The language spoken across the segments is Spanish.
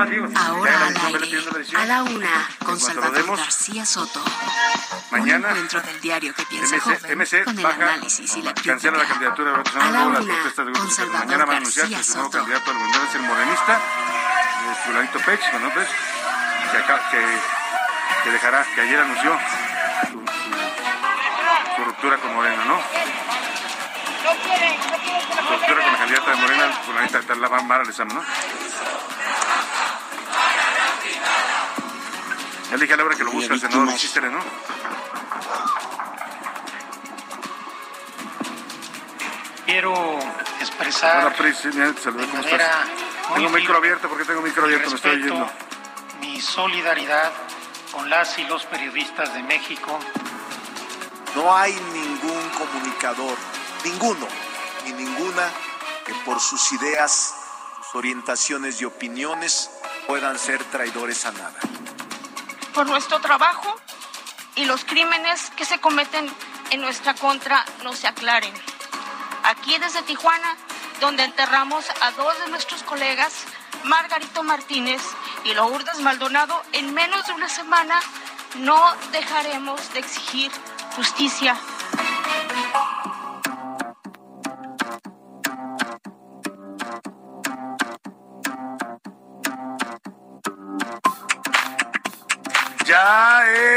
Ahora al aire, a la una, con Salvador García Soto. Mañana, Un encuentro del diario que piensa MC, joven, MC con el baja, análisis y la cancela la crítica. candidatura de Roberto A la una, de con Salvador mañana van a anunciar que su nuevo Soto. candidato al gobierno es el morenista, Fulanito Pech, Manuel Pech, que, acá- que, que dejará, que ayer anunció su, su- su ruptura con Morena, ¿no? Su ruptura con la candidata de Morena, Fulanita Tala Mara Lezama, ¿no? Ya le dije a Laura que lo busca el senador Chistere, ¿no? Quiero expresar Hola, Pris, de ¿cómo estás? Tengo micro abierto, ¿por qué tengo micro abierto? Me estoy oyendo. mi solidaridad con las y los periodistas de México. No hay ningún comunicador, ninguno, ni ninguna, que por sus ideas, sus orientaciones y opiniones puedan ser traidores a nada. Por nuestro trabajo y los crímenes que se cometen en nuestra contra no se aclaren. Aquí desde Tijuana, donde enterramos a dos de nuestros colegas, Margarito Martínez y Lourdes Maldonado, en menos de una semana no dejaremos de exigir justicia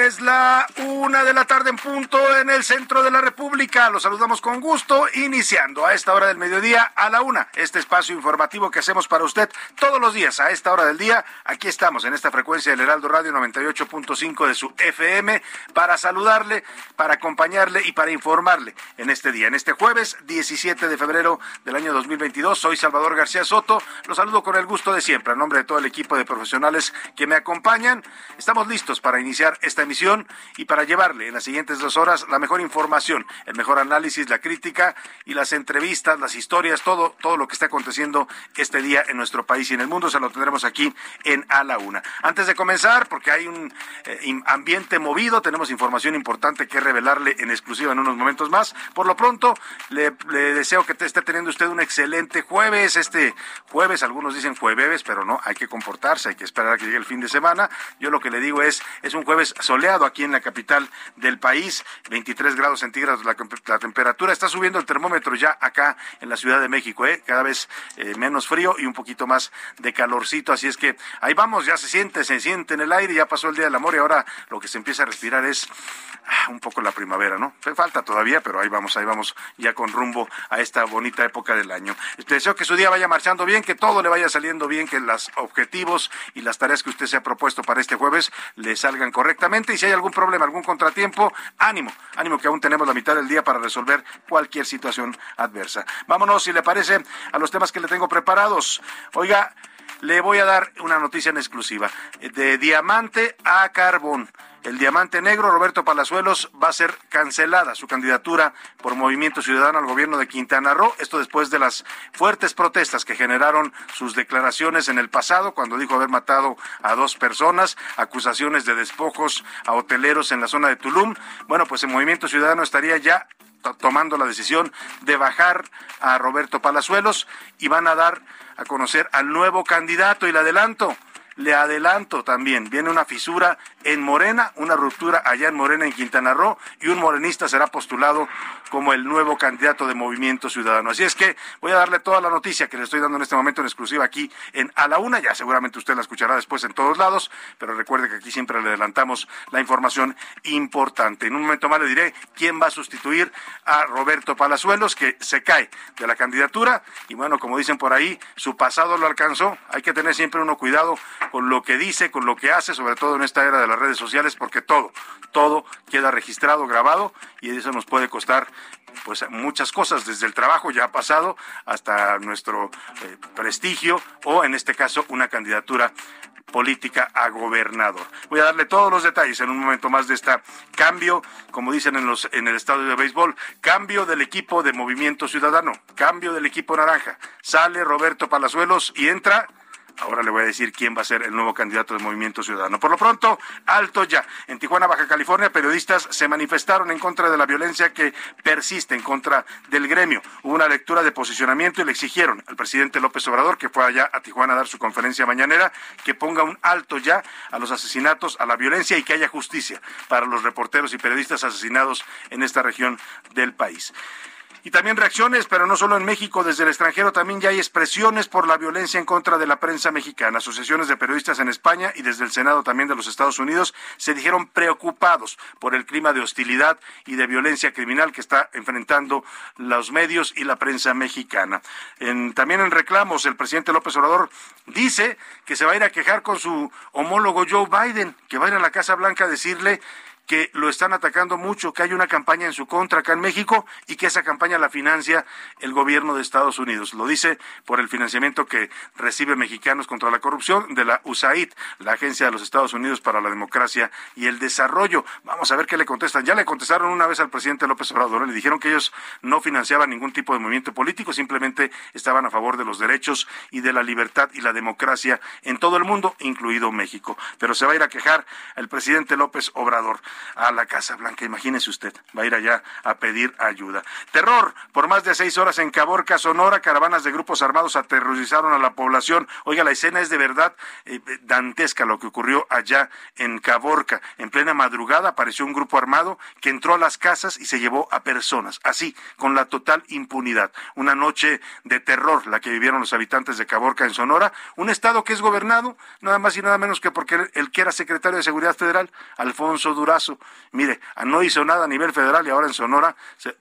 es la una de la tarde en punto en el centro de la República. Los saludamos con gusto, iniciando a esta hora del mediodía a la una. Este espacio informativo que hacemos para usted todos los días a esta hora del día. Aquí estamos en esta frecuencia del Heraldo Radio 98.5 de su FM para saludarle, para acompañarle y para informarle en este día. En este jueves 17 de febrero del año 2022, soy Salvador García Soto. Los saludo con el gusto de siempre, a nombre de todo el equipo de profesionales que me acompañan. Estamos listos para iniciar esta emisión y para llevarle en las siguientes dos horas la mejor información, el mejor análisis, la crítica y las entrevistas, las historias, todo, todo lo que está aconteciendo este día en nuestro país y en el mundo, se lo tendremos aquí en A la Una. Antes de comenzar, porque hay un eh, ambiente movido, tenemos información importante que revelarle en exclusiva en unos momentos más. Por lo pronto, le, deseo que esté teniendo usted un excelente jueves. Este jueves, algunos dicen jueves, pero no, hay que comportarse, hay que esperar a que llegue el fin de semana. Yo lo que le digo es, es un jueves aquí en la capital del país, 23 grados centígrados la, la temperatura. Está subiendo el termómetro ya acá en la Ciudad de México, ¿eh? cada vez eh, menos frío y un poquito más de calorcito. Así es que ahí vamos, ya se siente, se siente en el aire, ya pasó el Día del Amor y ahora lo que se empieza a respirar es ah, un poco la primavera, ¿no? Falta todavía, pero ahí vamos, ahí vamos ya con rumbo a esta bonita época del año. Te deseo que su día vaya marchando bien, que todo le vaya saliendo bien, que los objetivos y las tareas que usted se ha propuesto para este jueves le salgan correctamente y si hay algún problema, algún contratiempo, ánimo, ánimo que aún tenemos la mitad del día para resolver cualquier situación adversa. Vámonos, si le parece, a los temas que le tengo preparados. Oiga, le voy a dar una noticia en exclusiva. De diamante a carbón. El diamante negro, Roberto Palazuelos, va a ser cancelada su candidatura por Movimiento Ciudadano al gobierno de Quintana Roo. Esto después de las fuertes protestas que generaron sus declaraciones en el pasado, cuando dijo haber matado a dos personas, acusaciones de despojos a hoteleros en la zona de Tulum. Bueno, pues el Movimiento Ciudadano estaría ya to- tomando la decisión de bajar a Roberto Palazuelos y van a dar a conocer al nuevo candidato y le adelanto, le adelanto también, viene una fisura en Morena, una ruptura allá en Morena, en Quintana Roo, y un morenista será postulado como el nuevo candidato de Movimiento Ciudadano. Así es que voy a darle toda la noticia que le estoy dando en este momento en exclusiva aquí en A la Una, ya seguramente usted la escuchará después en todos lados, pero recuerde que aquí siempre le adelantamos la información importante. En un momento más le diré quién va a sustituir a Roberto Palazuelos, que se cae de la candidatura, y bueno, como dicen por ahí, su pasado lo alcanzó, hay que tener siempre uno cuidado con lo que dice, con lo que hace, sobre todo en esta era de las redes sociales, porque todo, todo queda registrado, grabado y eso nos puede costar pues muchas cosas, desde el trabajo ya pasado hasta nuestro eh, prestigio o en este caso una candidatura política a gobernador. Voy a darle todos los detalles en un momento más de este cambio, como dicen en, los, en el estadio de béisbol, cambio del equipo de Movimiento Ciudadano, cambio del equipo naranja. Sale Roberto Palazuelos y entra Ahora le voy a decir quién va a ser el nuevo candidato del Movimiento Ciudadano. Por lo pronto, alto ya. En Tijuana, Baja California, periodistas se manifestaron en contra de la violencia que persiste en contra del gremio. Hubo una lectura de posicionamiento y le exigieron al presidente López Obrador, que fue allá a Tijuana a dar su conferencia mañanera, que ponga un alto ya a los asesinatos, a la violencia y que haya justicia para los reporteros y periodistas asesinados en esta región del país. Y también reacciones, pero no solo en México, desde el extranjero también ya hay expresiones por la violencia en contra de la prensa mexicana. Asociaciones de periodistas en España y desde el Senado también de los Estados Unidos se dijeron preocupados por el clima de hostilidad y de violencia criminal que está enfrentando los medios y la prensa mexicana. también en reclamos, el presidente López Obrador dice que se va a ir a quejar con su homólogo Joe Biden, que va a ir a la Casa Blanca a decirle que lo están atacando mucho, que hay una campaña en su contra acá en México y que esa campaña la financia el gobierno de Estados Unidos. Lo dice por el financiamiento que recibe Mexicanos contra la Corrupción de la USAID, la Agencia de los Estados Unidos para la Democracia y el Desarrollo. Vamos a ver qué le contestan. Ya le contestaron una vez al presidente López Obrador, le dijeron que ellos no financiaban ningún tipo de movimiento político, simplemente estaban a favor de los derechos y de la libertad y la democracia en todo el mundo, incluido México. Pero se va a ir a quejar el presidente López Obrador a la Casa Blanca. Imagínese usted, va a ir allá a pedir ayuda. Terror, por más de seis horas en Caborca, Sonora, caravanas de grupos armados aterrorizaron a la población. Oiga, la escena es de verdad eh, dantesca lo que ocurrió allá en Caborca. En plena madrugada apareció un grupo armado que entró a las casas y se llevó a personas, así, con la total impunidad. Una noche de terror la que vivieron los habitantes de Caborca en Sonora, un estado que es gobernado nada más y nada menos que porque el que era secretario de Seguridad Federal, Alfonso Durazo, Mire, no hizo nada a nivel federal y ahora en Sonora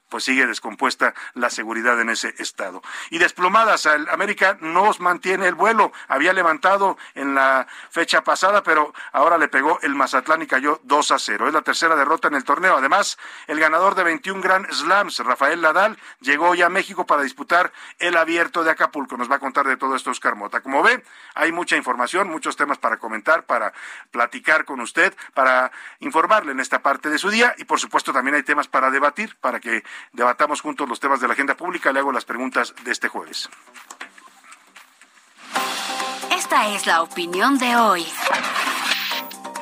pues sigue descompuesta la seguridad en ese estado. Y desplomadas, el América nos mantiene el vuelo. Había levantado en la fecha pasada, pero ahora le pegó el Mazatlán y cayó 2 a 0. Es la tercera derrota en el torneo. Además, el ganador de 21 Grand Slams, Rafael Nadal, llegó ya a México para disputar el abierto de Acapulco. Nos va a contar de todo esto Oscar Mota. Como ve, hay mucha información, muchos temas para comentar, para platicar con usted, para informarle en esta parte de su día y por supuesto también hay temas para debatir, para que debatamos juntos los temas de la agenda pública. Le hago las preguntas de este jueves. Esta es la opinión de hoy.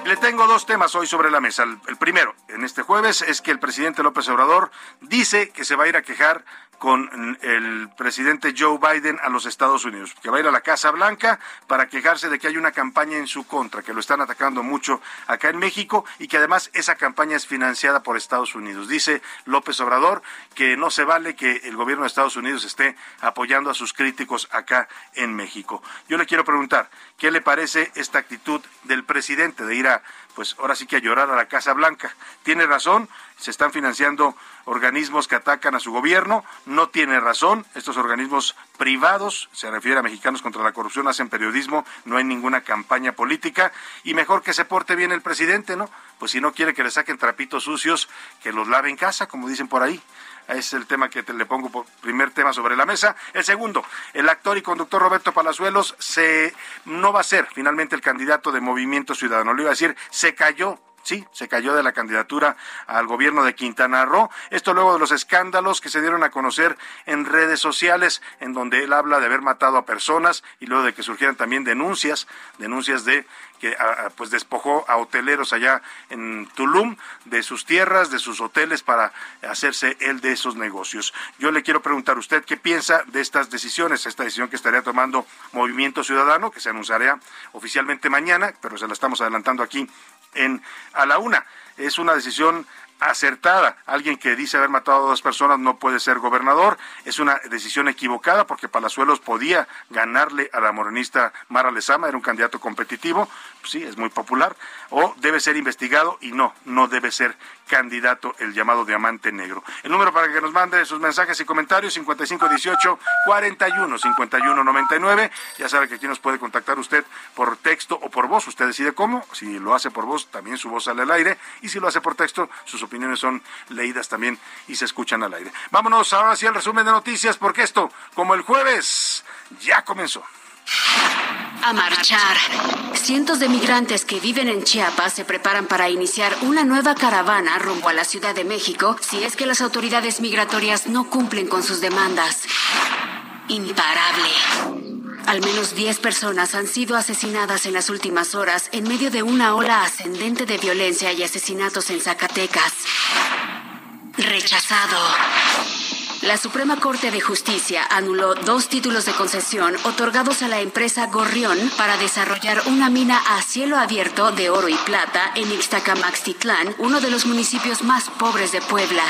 Le tengo dos temas hoy sobre la mesa. El, primero, en este jueves, es que el presidente López Obrador dice que se va a ir a quejar con el presidente Joe Biden a los Estados Unidos, que va a ir a la Casa Blanca para quejarse de que hay una campaña en su contra, que lo están atacando mucho acá en México y que además esa campaña es financiada por Estados Unidos. Dice López Obrador que no se vale que el gobierno de Estados Unidos esté apoyando a sus críticos acá en México. Yo le quiero preguntar, ¿qué le parece esta actitud del presidente de ir a, pues ahora sí que a llorar a la Casa Blanca? ¿Tiene razón? se están financiando organismos que atacan a su gobierno. No tiene razón. Estos organismos privados, se refiere a mexicanos contra la corrupción, hacen periodismo, no hay ninguna campaña política. Y mejor que se porte bien el presidente, ¿no? Pues si no quiere que le saquen trapitos sucios, que los lave en casa, como dicen por ahí. Es el tema que te le pongo por primer tema sobre la mesa. El segundo, el actor y conductor Roberto Palazuelos se no va a ser finalmente el candidato de Movimiento Ciudadano. Le iba a decir, se cayó Sí, se cayó de la candidatura al gobierno de Quintana Roo. Esto luego de los escándalos que se dieron a conocer en redes sociales, en donde él habla de haber matado a personas y luego de que surgieran también denuncias, denuncias de que pues despojó a hoteleros allá en Tulum de sus tierras, de sus hoteles para hacerse él de esos negocios. Yo le quiero preguntar a usted qué piensa de estas decisiones, esta decisión que estaría tomando Movimiento Ciudadano, que se anunciará oficialmente mañana, pero se la estamos adelantando aquí en a la una. Es una decisión acertada. Alguien que dice haber matado a dos personas no puede ser gobernador. Es una decisión equivocada porque Palazuelos podía ganarle a la morenista Mara Lezama, era un candidato competitivo, sí, es muy popular, o debe ser investigado y no, no debe ser candidato el llamado diamante negro. El número para que nos mande sus mensajes y comentarios 5518 41 51 99. Ya sabe que aquí nos puede contactar usted por texto o por voz. Usted decide cómo. Si lo hace por voz, también su voz sale al aire. Y si lo hace por texto, sus opiniones son leídas también y se escuchan al aire. Vámonos ahora sí al resumen de noticias, porque esto, como el jueves, ya comenzó. A marchar. Cientos de migrantes que viven en Chiapas se preparan para iniciar una nueva caravana rumbo a la Ciudad de México si es que las autoridades migratorias no cumplen con sus demandas. Imparable. Al menos 10 personas han sido asesinadas en las últimas horas en medio de una ola ascendente de violencia y asesinatos en Zacatecas. Rechazado. La Suprema Corte de Justicia anuló dos títulos de concesión otorgados a la empresa Gorrión para desarrollar una mina a cielo abierto de oro y plata en Ixtacamaxtitlán, uno de los municipios más pobres de Puebla.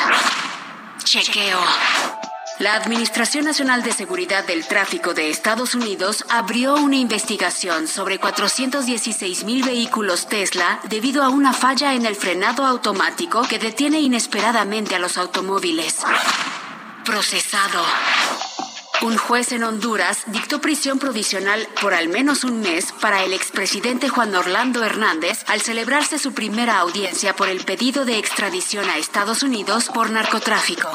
Chequeo. La Administración Nacional de Seguridad del Tráfico de Estados Unidos abrió una investigación sobre 416 mil vehículos Tesla debido a una falla en el frenado automático que detiene inesperadamente a los automóviles. Procesado. Un juez en Honduras dictó prisión provisional por al menos un mes para el expresidente Juan Orlando Hernández al celebrarse su primera audiencia por el pedido de extradición a Estados Unidos por narcotráfico.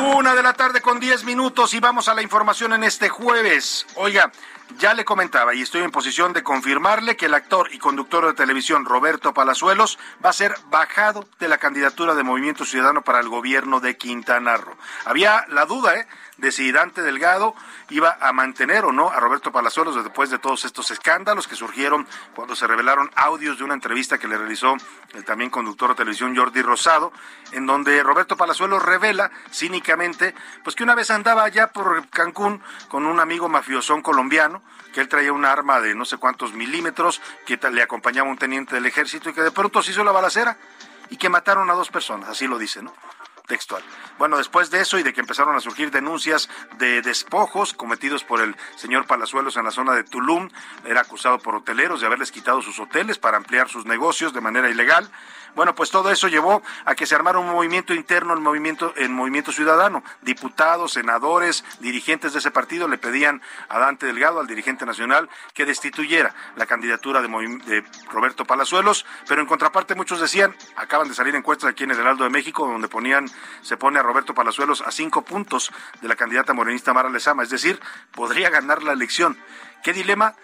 Una de la tarde con 10 minutos y vamos a la información en este jueves. Oiga, ya le comentaba y estoy en posición de confirmarle que el actor y conductor de televisión Roberto Palazuelos va a ser bajado de la candidatura de Movimiento Ciudadano para el gobierno de Quintana Roo. Había la duda, ¿eh? de si Delgado iba a mantener o no a Roberto Palazuelos después de todos estos escándalos que surgieron cuando se revelaron audios de una entrevista que le realizó el también conductor de televisión Jordi Rosado, en donde Roberto Palazuelos revela cínicamente pues que una vez andaba allá por Cancún con un amigo mafiosón colombiano, que él traía un arma de no sé cuántos milímetros, que le acompañaba un teniente del ejército y que de pronto se hizo la balacera y que mataron a dos personas, así lo dice, ¿no? Textual. Bueno, después de eso y de que empezaron a surgir denuncias de despojos cometidos por el señor Palazuelos en la zona de Tulum, era acusado por hoteleros de haberles quitado sus hoteles para ampliar sus negocios de manera ilegal. Bueno, pues todo eso llevó a que se armara un movimiento interno, el movimiento, el movimiento ciudadano. Diputados, senadores, dirigentes de ese partido le pedían a Dante Delgado, al dirigente nacional, que destituyera la candidatura de, de Roberto Palazuelos, pero en contraparte muchos decían, acaban de salir encuestas aquí en el Heraldo de México, donde ponían, se pone a Roberto Palazuelos a cinco puntos de la candidata morenista Mara Lezama, es decir, podría ganar la elección. ¿Qué dilema?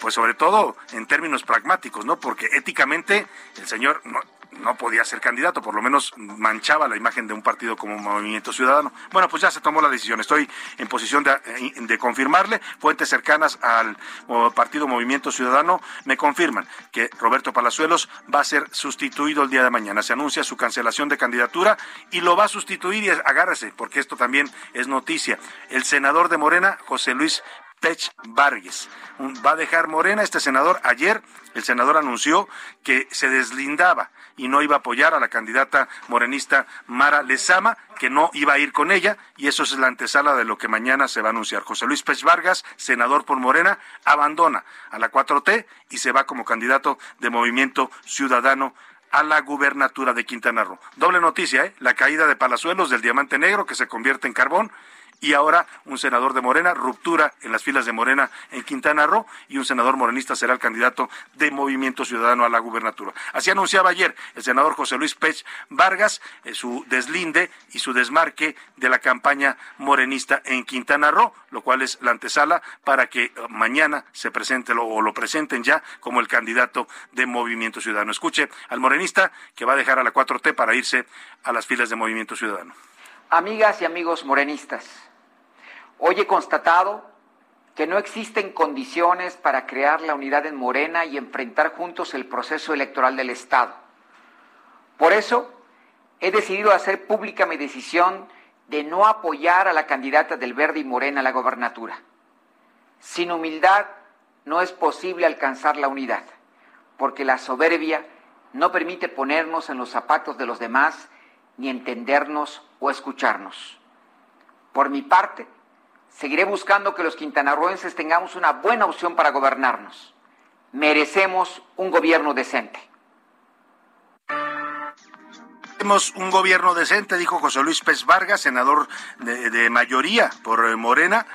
Pues sobre todo en términos pragmáticos, ¿no? Porque éticamente el señor no, no podía ser candidato, por lo menos manchaba la imagen de un partido como Movimiento Ciudadano. Bueno, pues ya se tomó la decisión. Estoy en posición de, de, confirmarle. Fuentes cercanas al partido Movimiento Ciudadano me confirman que Roberto Palazuelos va a ser sustituido el día de mañana. Se anuncia su cancelación de candidatura y lo va a sustituir y agárrese, porque esto también es noticia. El senador de Morena, José Luis Pech Vargas. Va a dejar Morena este senador. Ayer el senador anunció que se deslindaba y no iba a apoyar a la candidata morenista Mara Lezama, que no iba a ir con ella, y eso es la antesala de lo que mañana se va a anunciar. José Luis Pech Vargas, senador por Morena, abandona a la 4T y se va como candidato de Movimiento Ciudadano a la gubernatura de Quintana Roo. Doble noticia, ¿eh? La caída de Palazuelos del diamante negro que se convierte en carbón y ahora un senador de Morena, ruptura en las filas de Morena en Quintana Roo y un senador morenista será el candidato de Movimiento Ciudadano a la gubernatura. Así anunciaba ayer el senador José Luis Pech Vargas eh, su deslinde y su desmarque de la campaña morenista en Quintana Roo, lo cual es la antesala para que eh, mañana se presente o lo presenten ya como el candidato de Movimiento Ciudadano. Escuche al morenista que va a dejar a la 4T para irse a las filas de Movimiento Ciudadano. Amigas y amigos morenistas, Hoy he constatado que no existen condiciones para crear la unidad en Morena y enfrentar juntos el proceso electoral del Estado. Por eso, he decidido hacer pública mi decisión de no apoyar a la candidata del Verde y Morena a la gobernatura. Sin humildad no es posible alcanzar la unidad, porque la soberbia no permite ponernos en los zapatos de los demás ni entendernos o escucharnos. Por mi parte, seguiré buscando que los quintanarroenses tengamos una buena opción para gobernarnos. Merecemos un gobierno decente. Tenemos un gobierno decente, dijo José Luis Pez Vargas, senador de, de mayoría por Morena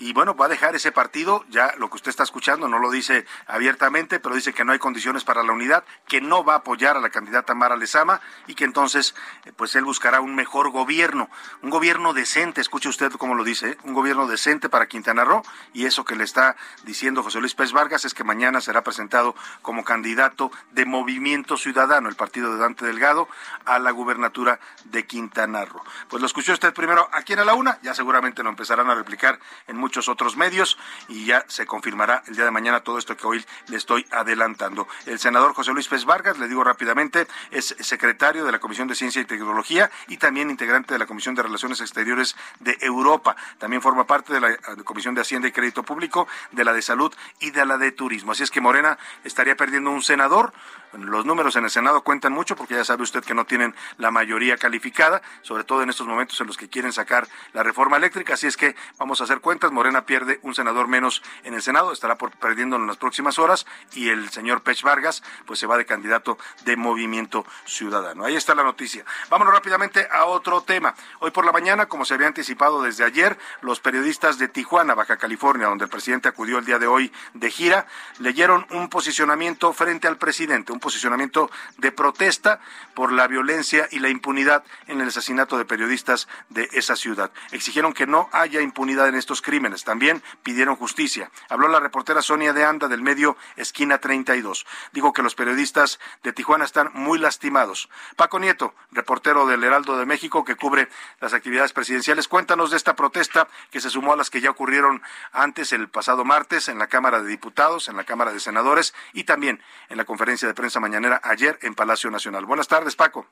y bueno, va a dejar ese partido, ya lo que usted está escuchando no lo dice abiertamente, pero dice que no hay condiciones para la unidad, que no va a apoyar a la candidata Mara Lezama y que entonces eh, pues él buscará un mejor gobierno, un gobierno decente, escuche usted cómo lo dice, ¿eh? un gobierno decente para Quintana Roo y eso que le está diciendo José Luis Pérez Vargas es que mañana será presentado como candidato de Movimiento Ciudadano, el partido de Dante Delgado, a la gubernatura de Quintana Roo. Pues lo escuchó usted primero aquí en la una, ya seguramente lo empezarán a replicar en muchos otros medios y ya se confirmará el día de mañana todo esto que hoy le estoy adelantando. El senador José Luis Pérez Vargas, le digo rápidamente, es secretario de la Comisión de Ciencia y Tecnología y también integrante de la Comisión de Relaciones Exteriores de Europa. También forma parte de la Comisión de Hacienda y Crédito Público, de la de Salud y de la de Turismo. Así es que Morena estaría perdiendo un senador. Los números en el Senado cuentan mucho porque ya sabe usted que no tienen la mayoría calificada, sobre todo en estos momentos en los que quieren sacar la reforma eléctrica. Así es que vamos a hacer cuentas. Morena pierde un senador menos en el Senado, estará por, perdiendo en las próximas horas y el señor Pech Vargas pues se va de candidato de Movimiento Ciudadano. Ahí está la noticia. Vámonos rápidamente a otro tema. Hoy por la mañana, como se había anticipado desde ayer, los periodistas de Tijuana, Baja California, donde el presidente acudió el día de hoy de gira, leyeron un posicionamiento frente al presidente, posicionamiento de protesta por la violencia y la impunidad en el asesinato de periodistas de esa ciudad. Exigieron que no haya impunidad en estos crímenes. También pidieron justicia. Habló la reportera Sonia de Anda del medio Esquina 32. Dijo que los periodistas de Tijuana están muy lastimados. Paco Nieto, reportero del Heraldo de México que cubre las actividades presidenciales, cuéntanos de esta protesta que se sumó a las que ya ocurrieron antes el pasado martes en la Cámara de Diputados, en la Cámara de Senadores y también en la conferencia de prensa mañanera ayer en Palacio Nacional. Buenas tardes, Paco.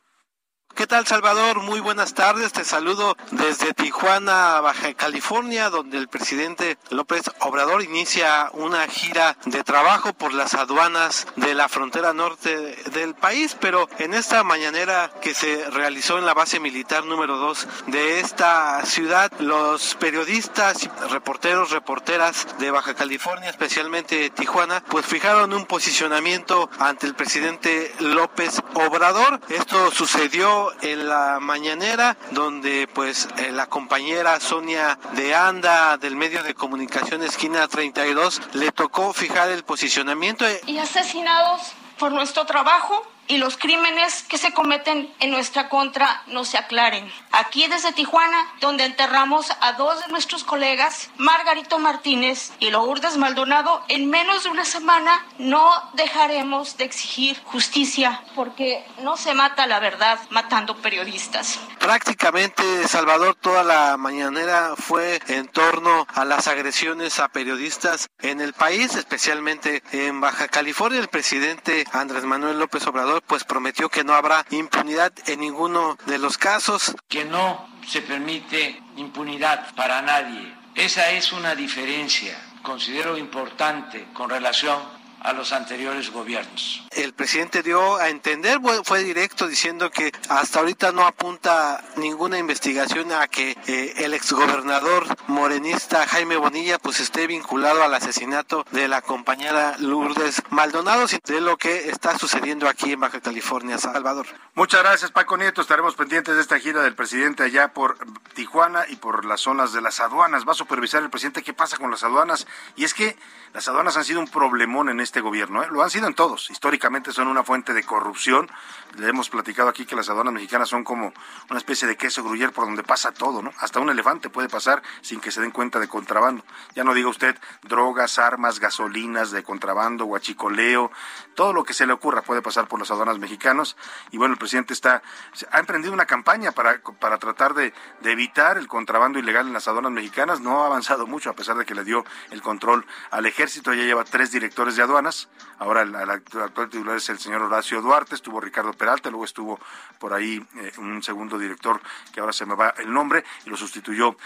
¿Qué tal, Salvador? Muy buenas tardes. Te saludo desde Tijuana, Baja California, donde el presidente López Obrador inicia una gira de trabajo por las aduanas de la frontera norte del país, pero en esta mañanera que se realizó en la base militar número 2 de esta ciudad, los periodistas, reporteros, reporteras de Baja California, especialmente Tijuana, pues fijaron un posicionamiento ante el presidente López Obrador. Esto sucedió en la mañanera donde pues eh, la compañera Sonia de Anda del medio de comunicación esquina 32 le tocó fijar el posicionamiento. Y asesinados por nuestro trabajo y los crímenes que se cometen en nuestra contra no se aclaren. Aquí desde Tijuana, donde enterramos a dos de nuestros colegas, Margarito Martínez y Lourdes Maldonado, en menos de una semana no dejaremos de exigir justicia porque no se mata la verdad matando periodistas. Prácticamente, Salvador, toda la mañanera fue en torno a las agresiones a periodistas en el país, especialmente en Baja California. El presidente Andrés Manuel López Obrador pues prometió que no habrá impunidad en ninguno de los casos. Que no se permite impunidad para nadie. Esa es una diferencia, considero importante, con relación a los anteriores gobiernos. El presidente dio a entender, fue directo diciendo que hasta ahorita no apunta ninguna investigación a que eh, el exgobernador morenista Jaime Bonilla pues esté vinculado al asesinato de la compañera Lourdes Maldonado, de lo que está sucediendo aquí en Baja California, Salvador. Muchas gracias Paco Nieto, estaremos pendientes de esta gira del presidente allá por Tijuana y por las zonas de las aduanas. Va a supervisar el presidente qué pasa con las aduanas y es que las aduanas han sido un problemón en este gobierno, ¿eh? lo han sido en todos. Históricamente son una fuente de corrupción. Le hemos platicado aquí que las aduanas mexicanas son como una especie de queso gruyer por donde pasa todo, ¿no? Hasta un elefante puede pasar sin que se den cuenta de contrabando. Ya no diga usted drogas, armas, gasolinas de contrabando, guachicoleo, todo lo que se le ocurra puede pasar por las aduanas mexicanas. Y bueno, el presidente está ha emprendido una campaña para, para tratar de, de evitar el contrabando ilegal en las aduanas mexicanas. No ha avanzado mucho a pesar de que le dio el control al ejército. Ya lleva tres directores de aduanas aduanas. Ahora el, actual titular es el señor Horacio Duarte, estuvo Ricardo Peralta, luego estuvo por ahí eh, un segundo director que ahora se me va el nombre y lo sustituyó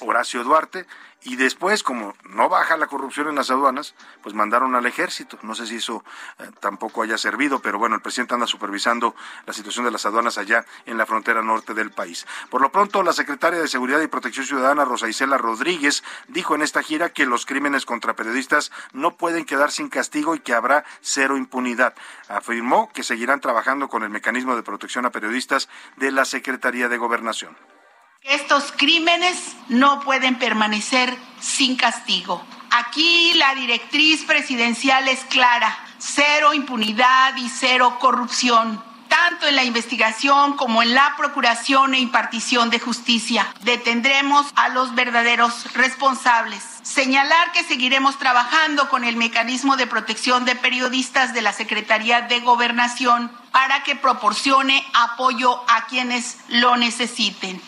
Horacio Duarte. Y después, como no baja la corrupción en las aduanas, pues mandaron al ejército. No sé si eso eh, tampoco haya servido, pero bueno, el presidente anda supervisando la situación de las aduanas allá en la frontera norte del país. Por lo pronto, la secretaria de Seguridad y Protección Ciudadana, Rosa Isela Rodríguez, dijo en esta gira que los crímenes contra periodistas no pueden quedar sin castigo y que habrá cero impunidad. Afirmó que seguirán trabajando con el mecanismo de protección a periodistas de la Secretaría de Gobernación. Estos crímenes no pueden permanecer sin castigo. Aquí la directriz presidencial es clara, cero impunidad y cero corrupción tanto en la investigación como en la procuración e impartición de justicia. Detendremos a los verdaderos responsables. Señalar que seguiremos trabajando con el mecanismo de protección de periodistas de la Secretaría de Gobernación para que proporcione apoyo a quienes lo necesiten.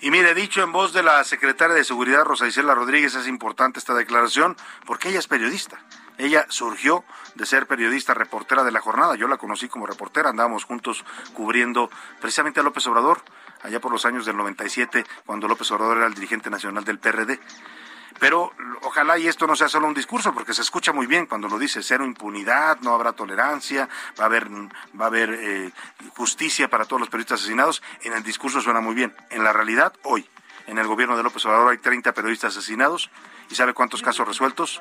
Y mire, dicho en voz de la secretaria de Seguridad, Rosa Isela Rodríguez, es importante esta declaración porque ella es periodista. Ella surgió de ser periodista, reportera de la jornada. Yo la conocí como reportera, andábamos juntos cubriendo precisamente a López Obrador, allá por los años del 97, cuando López Obrador era el dirigente nacional del PRD. Pero ojalá y esto no sea solo un discurso, porque se escucha muy bien cuando lo dice, cero impunidad, no habrá tolerancia, va a haber, va a haber eh, justicia para todos los periodistas asesinados. En el discurso suena muy bien. En la realidad, hoy, en el gobierno de López Obrador hay 30 periodistas asesinados. ¿Y sabe cuántos casos resueltos?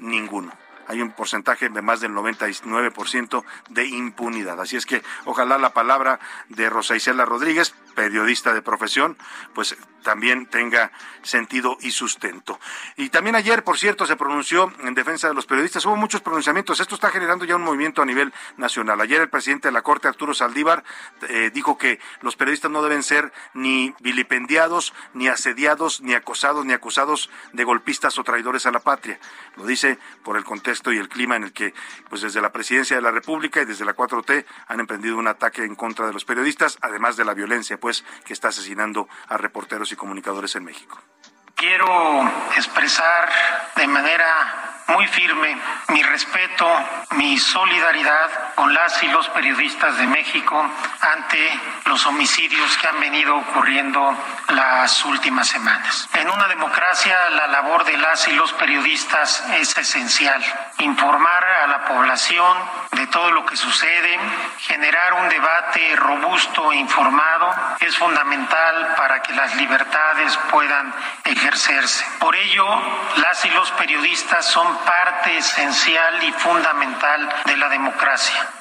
Ninguno hay un porcentaje de más del 99% de impunidad. Así es que ojalá la palabra de Rosa Isela Rodríguez, periodista de profesión, pues también tenga sentido y sustento. Y también ayer, por cierto, se pronunció en defensa de los periodistas. Hubo muchos pronunciamientos. Esto está generando ya un movimiento a nivel nacional. Ayer el presidente de la Corte, Arturo Saldívar, eh, dijo que los periodistas no deben ser ni vilipendiados, ni asediados, ni acosados, ni acusados de golpistas o traidores a la patria. Lo dice por el contexto y el clima en el que, pues desde la presidencia de la República y desde la 4T han emprendido un ataque en contra de los periodistas, además de la violencia, pues, que está asesinando a reporteros y comunicadores en México. Quiero expresar de manera muy firme mi respeto, mi solidaridad con las y los periodistas de México ante los homicidios que han venido ocurriendo las últimas semanas. En una democracia la labor de las y los periodistas es esencial. Informar a la población de todo lo que sucede, generar un debate robusto e informado es fundamental para que las libertades puedan ejercerse. Por ello, las y los periodistas son parte esencial y fundamental de la democracia.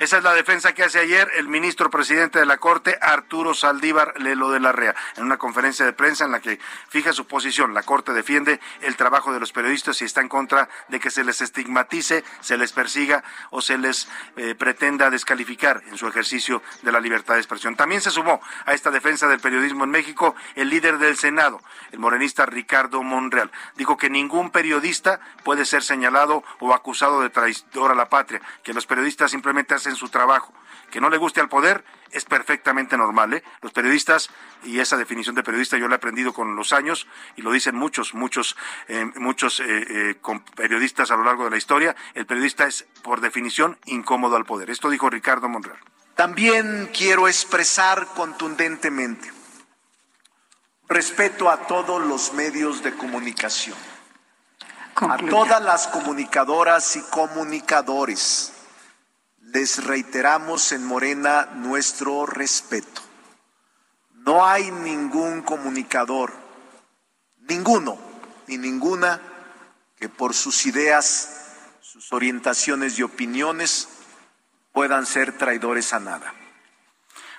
Esa es la defensa que hace ayer el ministro presidente de la Corte, Arturo Saldívar Lelo de la Rea, en una conferencia de prensa en la que fija su posición. La Corte defiende el trabajo de los periodistas y está en contra de que se les estigmatice, se les persiga o se les eh, pretenda descalificar en su ejercicio de la libertad de expresión. También se sumó a esta defensa del periodismo en México el líder del Senado, el morenista Ricardo Monreal. Dijo que ningún periodista puede ser señalado o acusado de traidor a la patria, que los periodistas simplemente hacen en su trabajo. Que no le guste al poder es perfectamente normal. ¿eh? Los periodistas, y esa definición de periodista yo la he aprendido con los años, y lo dicen muchos, muchos, eh, muchos eh, periodistas a lo largo de la historia, el periodista es por definición incómodo al poder. Esto dijo Ricardo Monreal. También quiero expresar contundentemente respeto a todos los medios de comunicación, a todas las comunicadoras y comunicadores les reiteramos en Morena nuestro respeto. No hay ningún comunicador, ninguno ni ninguna, que por sus ideas, sus orientaciones y opiniones puedan ser traidores a nada.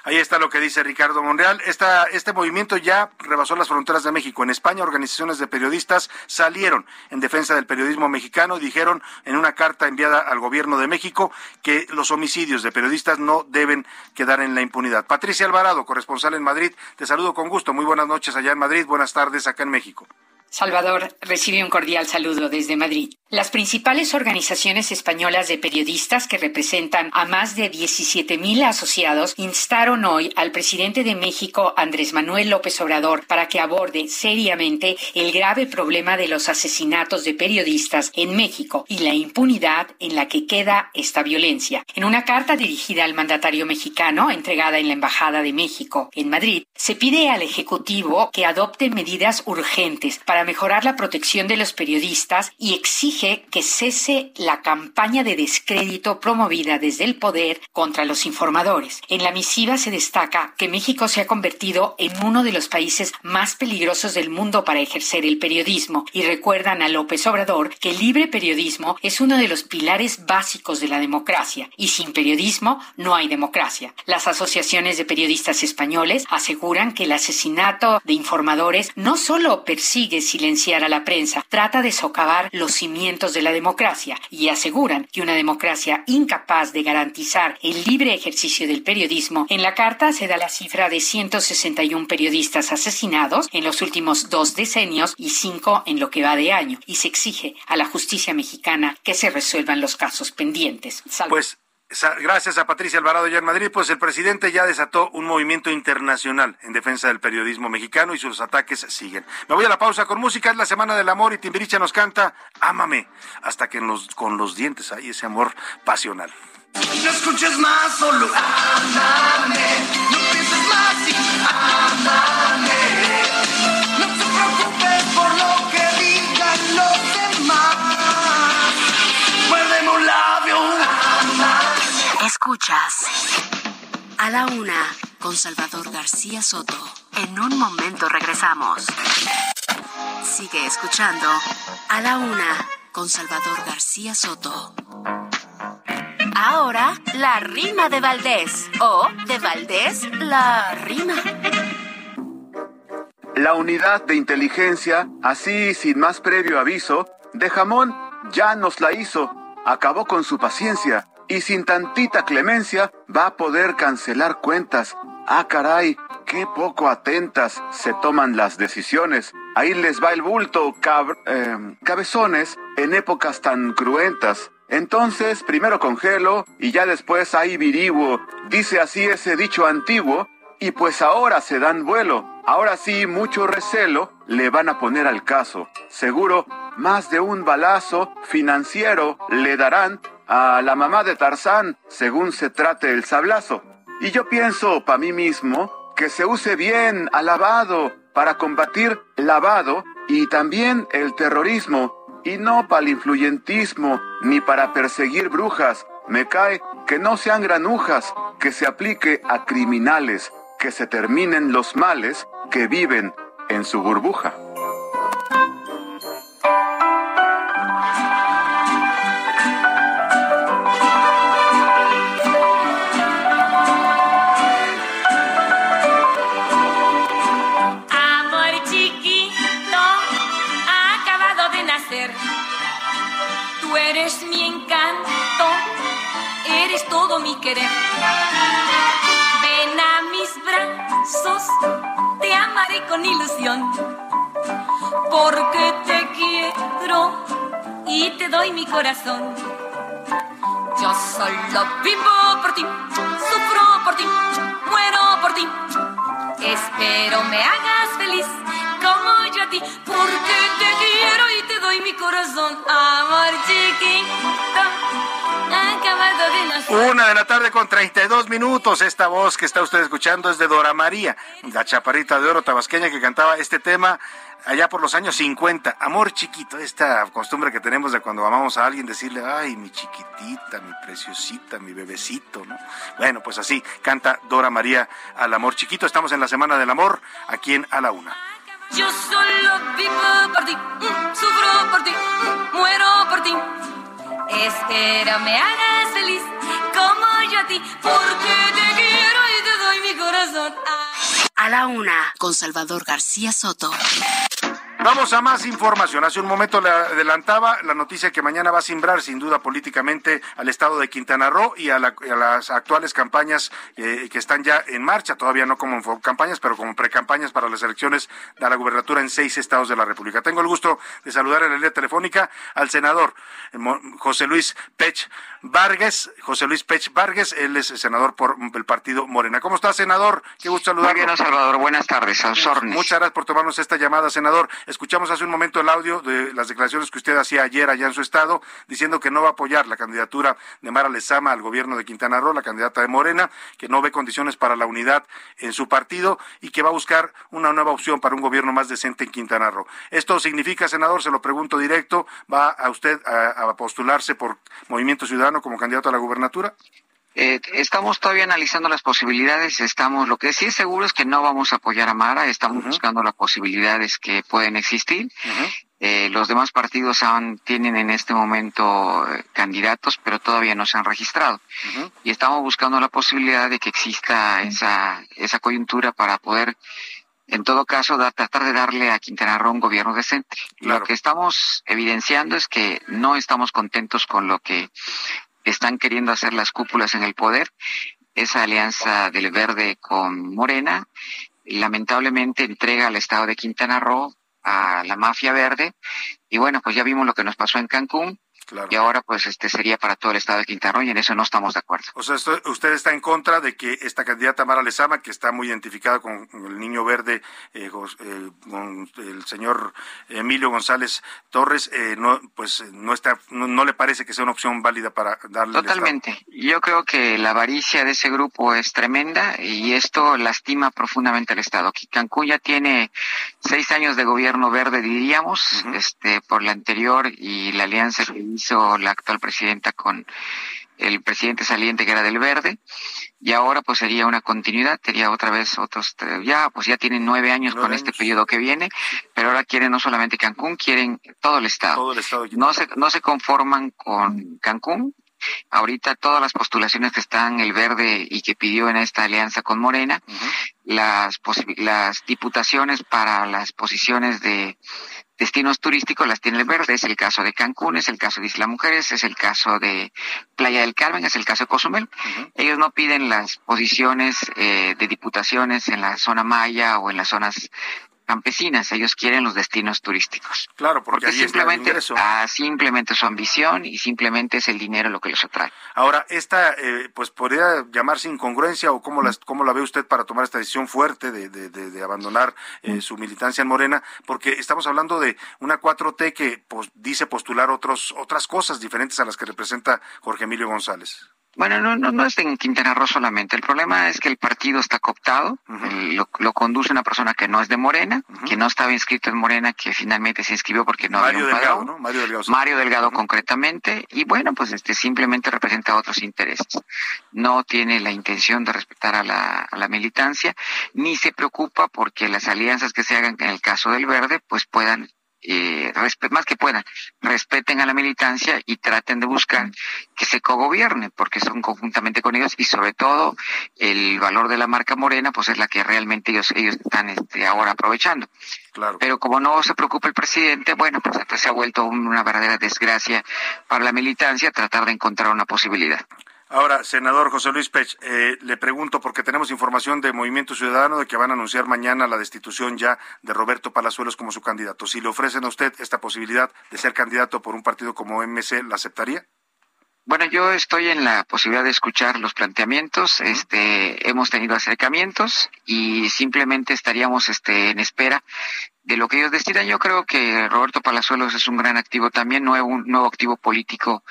Ahí está lo que dice Ricardo Monreal. Esta, este movimiento ya rebasó las fronteras de México. En España, organizaciones de periodistas salieron en defensa del periodismo mexicano y dijeron en una carta enviada al gobierno de México que los homicidios de periodistas no deben quedar en la impunidad. Patricia Alvarado, corresponsal en Madrid, te saludo con gusto. Muy buenas noches allá en Madrid, buenas tardes acá en México. Salvador recibe un cordial saludo desde Madrid. Las principales organizaciones españolas de periodistas que representan a más de 17 mil asociados instaron hoy al presidente de México, Andrés Manuel López Obrador, para que aborde seriamente el grave problema de los asesinatos de periodistas en México y la impunidad en la que queda esta violencia. En una carta dirigida al mandatario mexicano, entregada en la Embajada de México en Madrid, se pide al Ejecutivo que adopte medidas urgentes para mejorar la protección de los periodistas y exige que cese la campaña de descrédito promovida desde el poder contra los informadores. En la misiva se destaca que México se ha convertido en uno de los países más peligrosos del mundo para ejercer el periodismo y recuerdan a López Obrador que el libre periodismo es uno de los pilares básicos de la democracia y sin periodismo no hay democracia. Las asociaciones de periodistas españoles aseguran que el asesinato de informadores no solo persigue silenciar a la prensa, trata de socavar los cimientos de la democracia y aseguran que una democracia incapaz de garantizar el libre ejercicio del periodismo, en la carta se da la cifra de 161 periodistas asesinados en los últimos dos decenios y cinco en lo que va de año, y se exige a la justicia mexicana que se resuelvan los casos pendientes. Gracias a Patricia Alvarado ya en Madrid, pues el presidente ya desató un movimiento internacional en defensa del periodismo mexicano y sus ataques siguen. Me voy a la pausa con música, es la Semana del Amor y Timbiricha nos canta Ámame, hasta que con los dientes hay ese amor pasional. No escuches más, solo ámame, no pienses más y ámame. Escuchas a la una con Salvador García Soto. En un momento regresamos. Sigue escuchando a la una con Salvador García Soto. Ahora, la rima de Valdés. O de Valdés, la rima. La unidad de inteligencia, así sin más previo aviso, de jamón ya nos la hizo. Acabó con su paciencia y sin tantita clemencia va a poder cancelar cuentas. Ah, caray, qué poco atentas se toman las decisiones. Ahí les va el bulto, eh, cabezones, en épocas tan cruentas. Entonces, primero congelo y ya después ahí virivo. Dice así ese dicho antiguo, y pues ahora se dan vuelo. Ahora sí, mucho recelo le van a poner al caso. Seguro, más de un balazo financiero le darán a la mamá de Tarzán según se trate el sablazo. Y yo pienso para mí mismo que se use bien alabado para combatir lavado y también el terrorismo y no para el influyentismo ni para perseguir brujas. Me cae que no sean granujas, que se aplique a criminales, que se terminen los males que viven en su burbuja. Mi querer. Ven a mis brazos, te amaré con ilusión, porque te quiero y te doy mi corazón. Yo solo vivo por ti, sufro por ti, muero por ti. Espero me hagas feliz como yo a ti, porque te quiero y te doy mi corazón, amor chiquito. Una de la tarde con 32 minutos. Esta voz que está usted escuchando es de Dora María, la chaparrita de oro tabasqueña que cantaba este tema allá por los años 50. Amor chiquito, esta costumbre que tenemos de cuando amamos a alguien decirle, ay, mi chiquitita, mi preciosita, mi bebecito, ¿no? Bueno, pues así canta Dora María al amor chiquito. Estamos en la Semana del Amor, aquí en A la Una. Yo solo vivo por ti, mm, sufro por ti, mm, muero por ti. Espero me hagas feliz como yo a ti, porque te quiero y te doy mi corazón. A la una, con Salvador García Soto. Vamos a más información. Hace un momento le adelantaba la noticia que mañana va a simbrar sin duda políticamente al estado de Quintana Roo y a, las actuales campañas eh, que están ya en marcha, todavía no como campañas, pero como precampañas para las elecciones de la gubernatura en seis estados de la República. Tengo el gusto de saludar en la línea telefónica al senador eh, José Luis Pech Vargas. José Luis Pech Vargas, él es senador por el partido Morena. ¿Cómo está, senador? Qué gusto saludarlo. Muy bien, Salvador. Buenas tardes. A Muchas gracias por tomarnos esta llamada, senador. Escuchamos hace un momento el audio de las declaraciones que usted hacía ayer allá en su estado, diciendo que no va a apoyar la candidatura de Mara Lezama al gobierno de Quintana Roo, la candidata de Morena, que no ve condiciones para la unidad en su partido y que va a buscar una nueva opción para un gobierno más decente en Quintana Roo. Esto significa, senador, se lo pregunto directo, ¿va a usted a, postularse por Movimiento Ciudadano como candidato a la gubernatura? Eh, estamos todavía analizando las posibilidades. Estamos, lo que sí es seguro es que no vamos a apoyar a Mara. Estamos buscando las posibilidades que pueden existir. eh, los demás partidos aún tienen en este momento eh, candidatos, pero todavía no se han registrado. Y estamos buscando la posibilidad de que exista esa, esa coyuntura para poder, en todo caso, tratar de darle a Quintana Roo un gobierno decente. Lo que estamos evidenciando es que no estamos contentos con lo que están queriendo hacer las cúpulas en el poder, esa alianza del verde con Morena, lamentablemente entrega al estado de Quintana Roo a la mafia verde. Y bueno, pues ya vimos lo que nos pasó en Cancún, y ahora pues este sería para todo el estado de Quintana Roo y en eso no estamos de acuerdo. O sea, usted está en contra de que esta candidata Mara Lezama, que está muy identificada con el niño verde, eh, eh, con el señor Emilio González Torres, eh, no pues no está no, le parece que sea una opción válida para darle Totalmente. Yo creo que la avaricia de ese grupo es tremenda y esto lastima profundamente al estado. Cancún ya tiene seis años de gobierno verde, diríamos, este por la anterior y la alianza que hizo la actual presidenta con el presidente saliente que era del Verde y ahora pues sería una continuidad, sería otra vez otros, ya pues ya tienen nueve años con este periodo que viene, pero ahora quieren no solamente Cancún, quieren todo el estado. no se, no se conforman con Cancún, ahorita todas las postulaciones que están el verde y que pidió en esta alianza con Morena, las, las diputaciones para las posiciones de destinos turísticos las tiene el verde. Es el caso de Cancún, es el caso de Isla Mujeres, es el caso de Playa del Carmen, es el caso de Cozumel. Ellos no piden las posiciones eh, de diputaciones en la zona maya o en las zonas campesinas, ellos quieren los destinos turísticos. Claro, porque, simplemente, ah, simplemente su ambición y simplemente es el dinero lo que los atrae. Ahora, esta, eh, pues podría llamarse incongruencia o cómo, las, cómo la ve usted para tomar esta decisión fuerte de, de, de, abandonar eh, su militancia en Morena, porque estamos hablando de una 4T que pues, dice postular otros, otras cosas diferentes a las que representa Jorge Emilio González. Bueno, no, no, no es en Quintana Roo solamente. El problema es que el partido está cooptado, lo, conduce una persona que no es de Morena, que no estaba inscrito en Morena, que finalmente se inscribió porque no había un Delgado, ¿no? Mario Delgado. Mario Delgado concretamente, y bueno, pues este simplemente representa otros intereses. No tiene la intención de respetar a la, a la militancia, ni se preocupa porque las alianzas que se hagan en el caso del Verde, pues puedan eh, más que puedan, respeten a la militancia y traten de buscar que se cogobierne, porque son conjuntamente con ellos y sobre todo el valor de la marca morena, pues es la que realmente ellos, ellos están este, ahora aprovechando. Claro. Pero como no se preocupa el presidente, bueno, pues entonces se ha vuelto una verdadera desgracia para la militancia tratar de encontrar una posibilidad. Ahora, senador José Luis Pech, eh, le pregunto porque tenemos información de Movimiento Ciudadano de que van a anunciar mañana la destitución ya de Roberto Palazuelos como su candidato. Si le ofrecen a usted esta posibilidad de ser candidato por un partido como MC, ¿la aceptaría? Bueno, yo estoy en la posibilidad de escuchar los planteamientos. Este, hemos tenido acercamientos y simplemente estaríamos este, en espera de lo que ellos decidan. Yo creo que Roberto Palazuelos es un gran activo también, nuevo, un nuevo activo político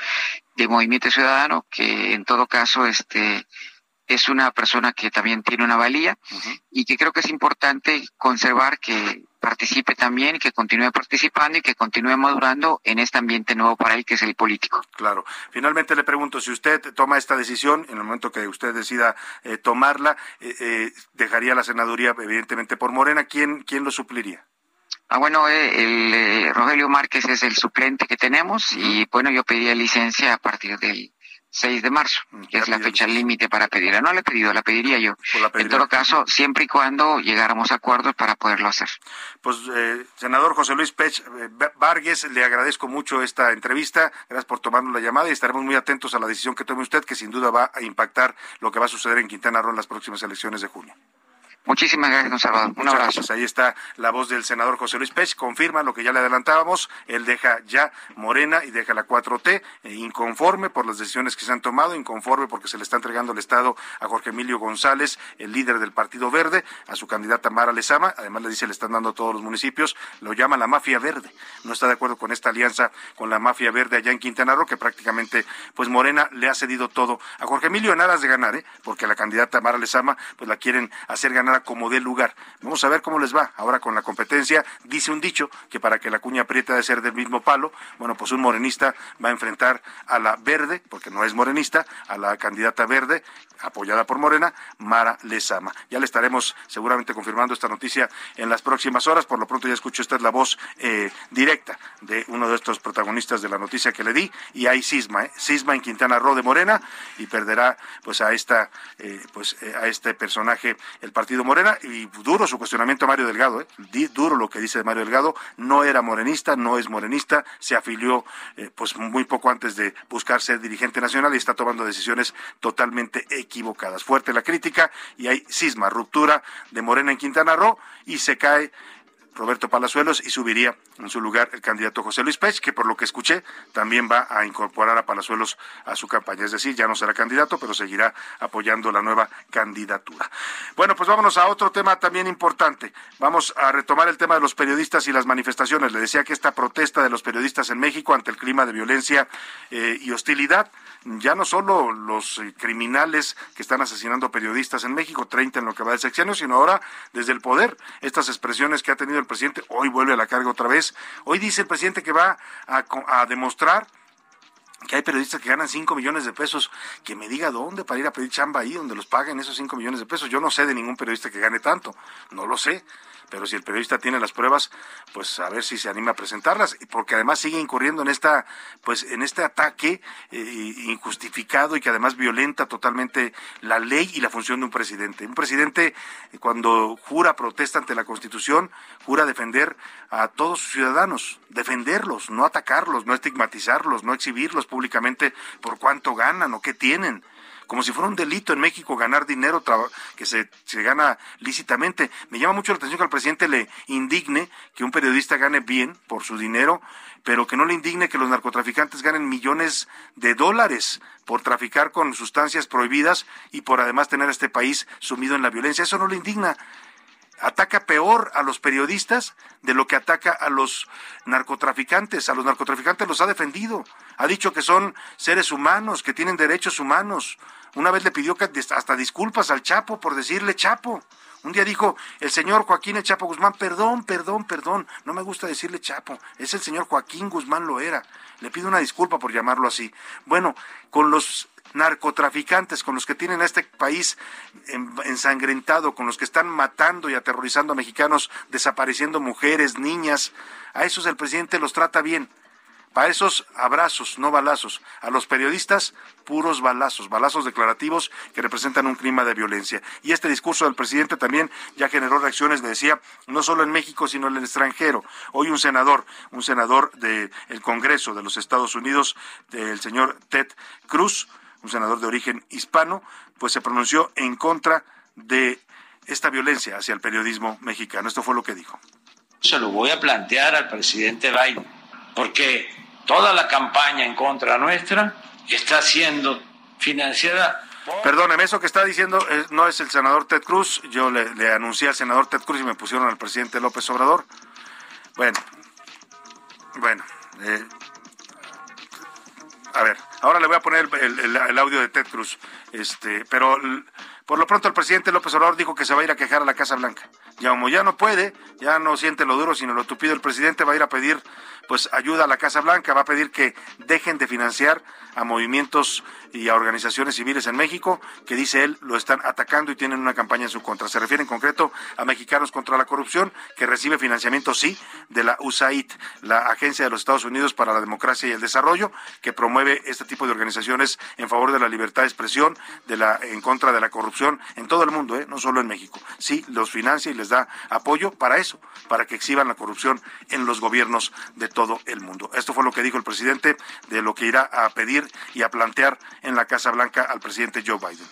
de Movimiento Ciudadano, que en todo caso este es una persona que también tiene una valía y que creo que es importante conservar que participe también, que continúe participando y que continúe madurando en este ambiente nuevo para él que es el político. Claro. Finalmente le pregunto, si usted toma esta decisión, en el momento que usted decida eh, tomarla, eh, eh, dejaría la senaduría evidentemente por Morena, ¿quién, quién lo supliría? Ah, bueno, eh, el, eh, Rogelio Márquez es el suplente que tenemos y bueno, yo pediría licencia a partir del 6 de marzo, que es la fecha límite para pedirla. No la he pedido, la pediría yo. en todo caso, siempre y cuando llegáramos a acuerdos para poderlo hacer. Pues, eh, senador José Luis Pech eh, Vargas, le agradezco mucho esta entrevista. Gracias por tomarnos la llamada y estaremos muy atentos a la decisión que tome usted, que sin duda va a impactar lo que va a suceder en Quintana Roo en las próximas elecciones de junio. Muchísimas gracias, don Salvador. Un abrazo. Ahí está la voz del senador José Luis Pech. Confirma lo que ya le adelantábamos. Él deja ya Morena y deja la 4T eh, inconforme por las decisiones que se han tomado, inconforme porque se le está entregando el Estado a Jorge Emilio González, el líder del Partido Verde, a su candidata Mara Lezama. Además le dice le están dando a todos los municipios. Lo llama la mafia verde. No está de acuerdo con esta alianza con la mafia verde allá en Quintana Roo, que prácticamente pues Morena le ha cedido todo a Jorge Emilio en aras de ganar, ¿eh? porque la candidata Mara Lezama pues la quieren hacer ganar como dé lugar. Vamos a ver cómo les va ahora con la competencia. Dice un dicho que para que la cuña aprieta de ser del mismo palo, bueno, pues un morenista va a enfrentar a la verde, porque no es morenista, a la candidata verde, apoyada por Morena, Mara Lezama. Ya le estaremos seguramente confirmando esta noticia en las próximas horas. Por lo pronto ya escucho, esta es la voz eh, directa de uno de estos protagonistas de la noticia que le di. Y hay cisma, ¿eh? cisma en Quintana Roo de Morena y perderá pues a esta eh, pues eh, a este personaje el partido Morena y duro su cuestionamiento a Mario Delgado, ¿eh? duro lo que dice Mario Delgado, no era morenista, no es morenista, se afilió eh, pues muy poco antes de buscar ser dirigente nacional y está tomando decisiones totalmente equivocadas. Fuerte la crítica y hay cisma, ruptura de Morena en Quintana Roo y se cae Roberto Palazuelos y subiría en su lugar el candidato José Luis Pech, que por lo que escuché también va a incorporar a Palazuelos a su campaña. Es decir, ya no será candidato, pero seguirá apoyando la nueva candidatura. Bueno, pues vámonos a otro tema también importante. Vamos a retomar el tema de los periodistas y las manifestaciones. Le decía que esta protesta de los periodistas en México ante el clima de violencia eh, y hostilidad ya no solo los eh, criminales que están asesinando periodistas en México, 30 en lo que va del sexenio, sino ahora desde el poder. Estas expresiones que ha tenido el presidente, hoy vuelve a la carga otra vez. Hoy dice el presidente que va a, a demostrar que hay periodistas que ganan 5 millones de pesos, que me diga dónde para ir a pedir chamba ahí, donde los paguen esos 5 millones de pesos. Yo no sé de ningún periodista que gane tanto, no lo sé pero si el periodista tiene las pruebas, pues a ver si se anima a presentarlas, porque además sigue incurriendo en esta, pues en este ataque eh, injustificado y que además violenta totalmente la ley y la función de un presidente. Un presidente eh, cuando jura protesta ante la Constitución, jura defender a todos sus ciudadanos, defenderlos, no atacarlos, no estigmatizarlos, no exhibirlos públicamente por cuánto ganan o qué tienen como si fuera un delito en México ganar dinero que se, se gana lícitamente. Me llama mucho la atención que al presidente le indigne que un periodista gane bien por su dinero, pero que no le indigne que los narcotraficantes ganen millones de dólares por traficar con sustancias prohibidas y por además tener a este país sumido en la violencia. Eso no le indigna ataca peor a los periodistas de lo que ataca a los narcotraficantes. A los narcotraficantes los ha defendido. Ha dicho que son seres humanos, que tienen derechos humanos. Una vez le pidió hasta disculpas al Chapo por decirle Chapo. Un día dijo el señor Joaquín El Chapo Guzmán, perdón, perdón, perdón, no me gusta decirle Chapo, es el señor Joaquín Guzmán lo era. Le pido una disculpa por llamarlo así. Bueno, con los narcotraficantes, con los que tienen a este país ensangrentado, con los que están matando y aterrorizando a mexicanos, desapareciendo mujeres, niñas, a esos el presidente los trata bien. Para esos abrazos, no balazos. A los periodistas, puros balazos, balazos declarativos que representan un clima de violencia. Y este discurso del presidente también ya generó reacciones, le decía, no solo en México, sino en el extranjero. Hoy un senador, un senador del Congreso de los Estados Unidos, el señor Ted Cruz, un senador de origen hispano, pues se pronunció en contra de esta violencia hacia el periodismo mexicano. Esto fue lo que dijo. Se lo voy a plantear al presidente Biden, porque toda la campaña en contra nuestra está siendo financiada. Perdóneme, eso que está diciendo eh, no es el senador Ted Cruz. Yo le, anuncié al senador Ted Cruz y me pusieron al presidente López Obrador. Bueno, bueno. Eh, a ver, ahora le voy a poner el, audio de Ted Cruz. Este, pero por lo pronto el presidente López Obrador dijo que se va a ir a quejar a la Casa Blanca. Ya como ya no puede, ya no siente lo duro sino lo tupido, el presidente va a ir a pedir pues ayuda a la Casa Blanca, va a pedir que dejen de financiar a movimientos y a organizaciones civiles en México que dice él lo están atacando y tienen una campaña en su contra. Se refiere en concreto a Mexicanos contra la Corrupción, que recibe financiamiento, sí, de la USAID, la Agencia de los Estados Unidos para la Democracia y el Desarrollo, que promueve este tipo de organizaciones en favor de la libertad de expresión, de la, en contra de la corrupción en todo el mundo, ¿eh? no solo en México. Sí, los financia y les da apoyo para eso, para que exhiban la corrupción en los gobiernos de todo el mundo. Esto fue lo que dijo el presidente de lo que irá a pedir y a plantear en la Casa Blanca al presidente Joe Biden.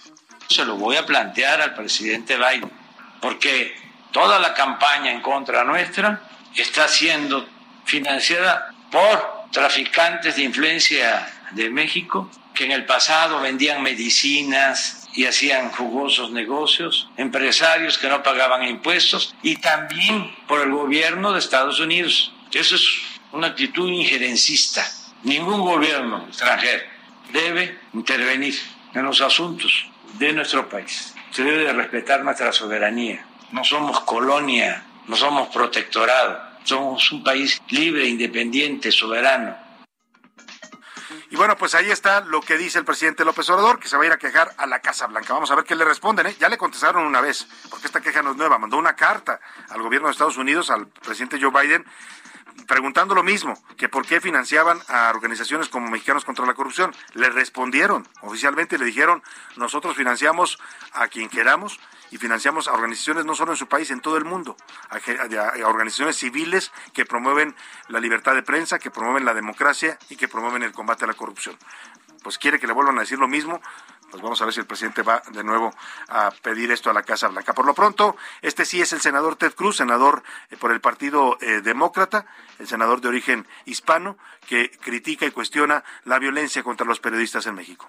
Se lo voy a plantear al presidente Biden, porque toda la campaña en contra nuestra está siendo financiada por traficantes de influencia de México que en el pasado vendían medicinas y hacían jugosos negocios, empresarios que no pagaban impuestos y también por el gobierno de Estados Unidos. Eso es una actitud injerencista. Ningún gobierno extranjero debe intervenir en los asuntos de nuestro país. Se debe de respetar nuestra soberanía. No somos colonia, no somos protectorado, somos un país libre, independiente, soberano. Y bueno, pues ahí está lo que dice el presidente López Obrador, que se va a ir a quejar a la Casa Blanca. Vamos a ver qué le responden. ¿eh? Ya le contestaron una vez, porque esta queja no es nueva. Mandó una carta al gobierno de Estados Unidos, al presidente Joe Biden, preguntando lo mismo, que por qué financiaban a organizaciones como Mexicanos contra la Corrupción. Le respondieron oficialmente, le dijeron, nosotros financiamos a quien queramos y financiamos a organizaciones no solo en su país, en todo el mundo, a, a, a, organizaciones civiles que promueven la libertad de prensa, que promueven la democracia y que promueven el combate a la corrupción. Pues quiere que le vuelvan a decir lo mismo, pues vamos a ver si el presidente va de nuevo a pedir esto a la Casa Blanca. Por lo pronto, este sí es el senador Ted Cruz, senador eh, por el Partido eh, Demócrata, el senador de origen hispano, que critica y cuestiona la violencia contra los periodistas en México.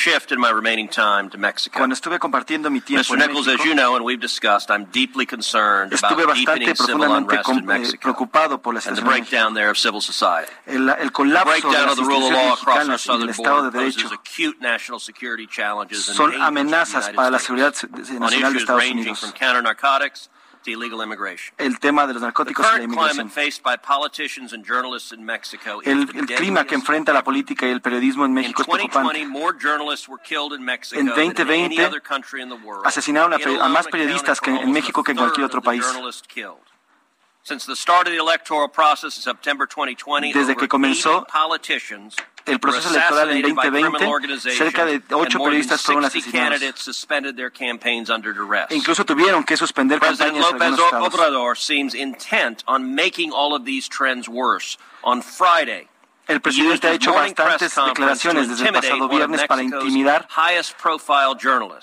Shift in my remaining time to Mexico. Cuando estuve compartiendo mi tiempo Mr. en Nichols, México, as you know, and we've discussed, I'm deeply concerned estuve about bastante deepening civil unrest in eh, Mexico preocupado por la and the en breakdown there of civil society. El, el colapso de breakdown las of the rule of law across our mexicanas y del southern border de Derecho poses acute national security challenges and son dangers to the amenazas para la seguridad nacional de Estados Unidos. from illegal immigration. El tema de los The narcóticos y la inmigración. faced by politicians and journalists in Mexico is El, el clima que enfrenta la política y el periodismo en México es 2020, preocupante. more journalists were killed in Mexico En than in any 2020, other country in the world. asesinaron a, a más periodistas que en México que en cualquier otro país. journalists killed. Since the start of the electoral process in September 2020, Desde que comenzó 80 politicians el proceso electoral en assassinated by 2020, criminal organizations, cerca de ocho periodistas fueron 60 asesinados. E incluso tuvieron que suspender President campañas López. Obrador seems intent on making all of these trends worse. On Friday, El presidente ha hecho bastantes declaraciones desde el pasado viernes para intimidar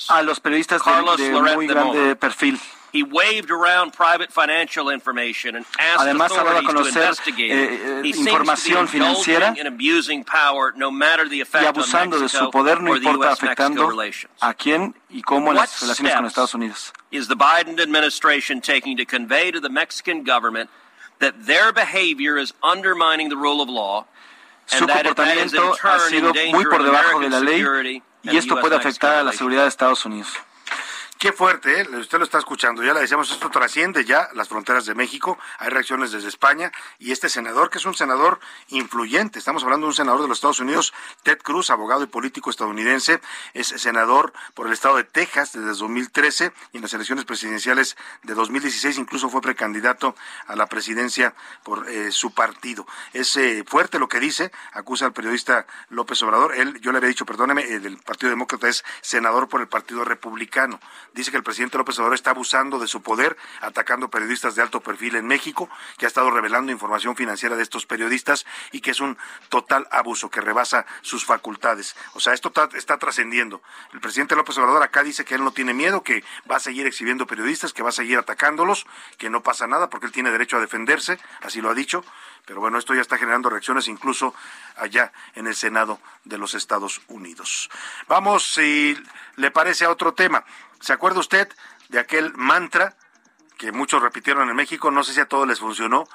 a los periodistas de, de muy de grande perfil. He waved around private financial information and asked Además, ha dado a to conocer investigate. eh, eh, información financiera power, no y abusando de su poder no importa afectando a quién y cómo en las relaciones con Estados Unidos. Is the Biden administration taking to convey to the Mexican government that their behavior is undermining the rule of law Su comportamiento ha sido muy por debajo de la ley y esto puede afectar a la seguridad de Estados Unidos. Qué fuerte, ¿eh? usted lo está escuchando. Ya le decíamos, esto trasciende ya las fronteras de México. Hay reacciones desde España. Y este senador, que es un senador influyente, estamos hablando de un senador de los Estados Unidos, Ted Cruz, abogado y político estadounidense, es senador por el estado de Texas desde 2013 y en las elecciones presidenciales de 2016 incluso fue precandidato a la presidencia por eh, su partido. Es eh, fuerte lo que dice, acusa al periodista López Obrador. Él, yo le había dicho, perdóneme, eh, del Partido Demócrata es senador por el Partido Republicano. Dice que el presidente López Obrador está abusando de su poder, atacando periodistas de alto perfil en México, que ha estado revelando información financiera de estos periodistas y que es un total abuso que rebasa sus facultades. O sea, esto está, trascendiendo. El presidente López Obrador acá dice que él no tiene miedo, que va a seguir exhibiendo periodistas, que va a seguir atacándolos, que no pasa nada porque él tiene derecho a defenderse, así lo ha dicho. Pero bueno, esto ya está generando reacciones incluso allá en el Senado de los Estados Unidos. Vamos, si le parece, a otro tema. ¿Se acuerda usted de aquel mantra que muchos repitieron en México? No sé si a todos les funcionó,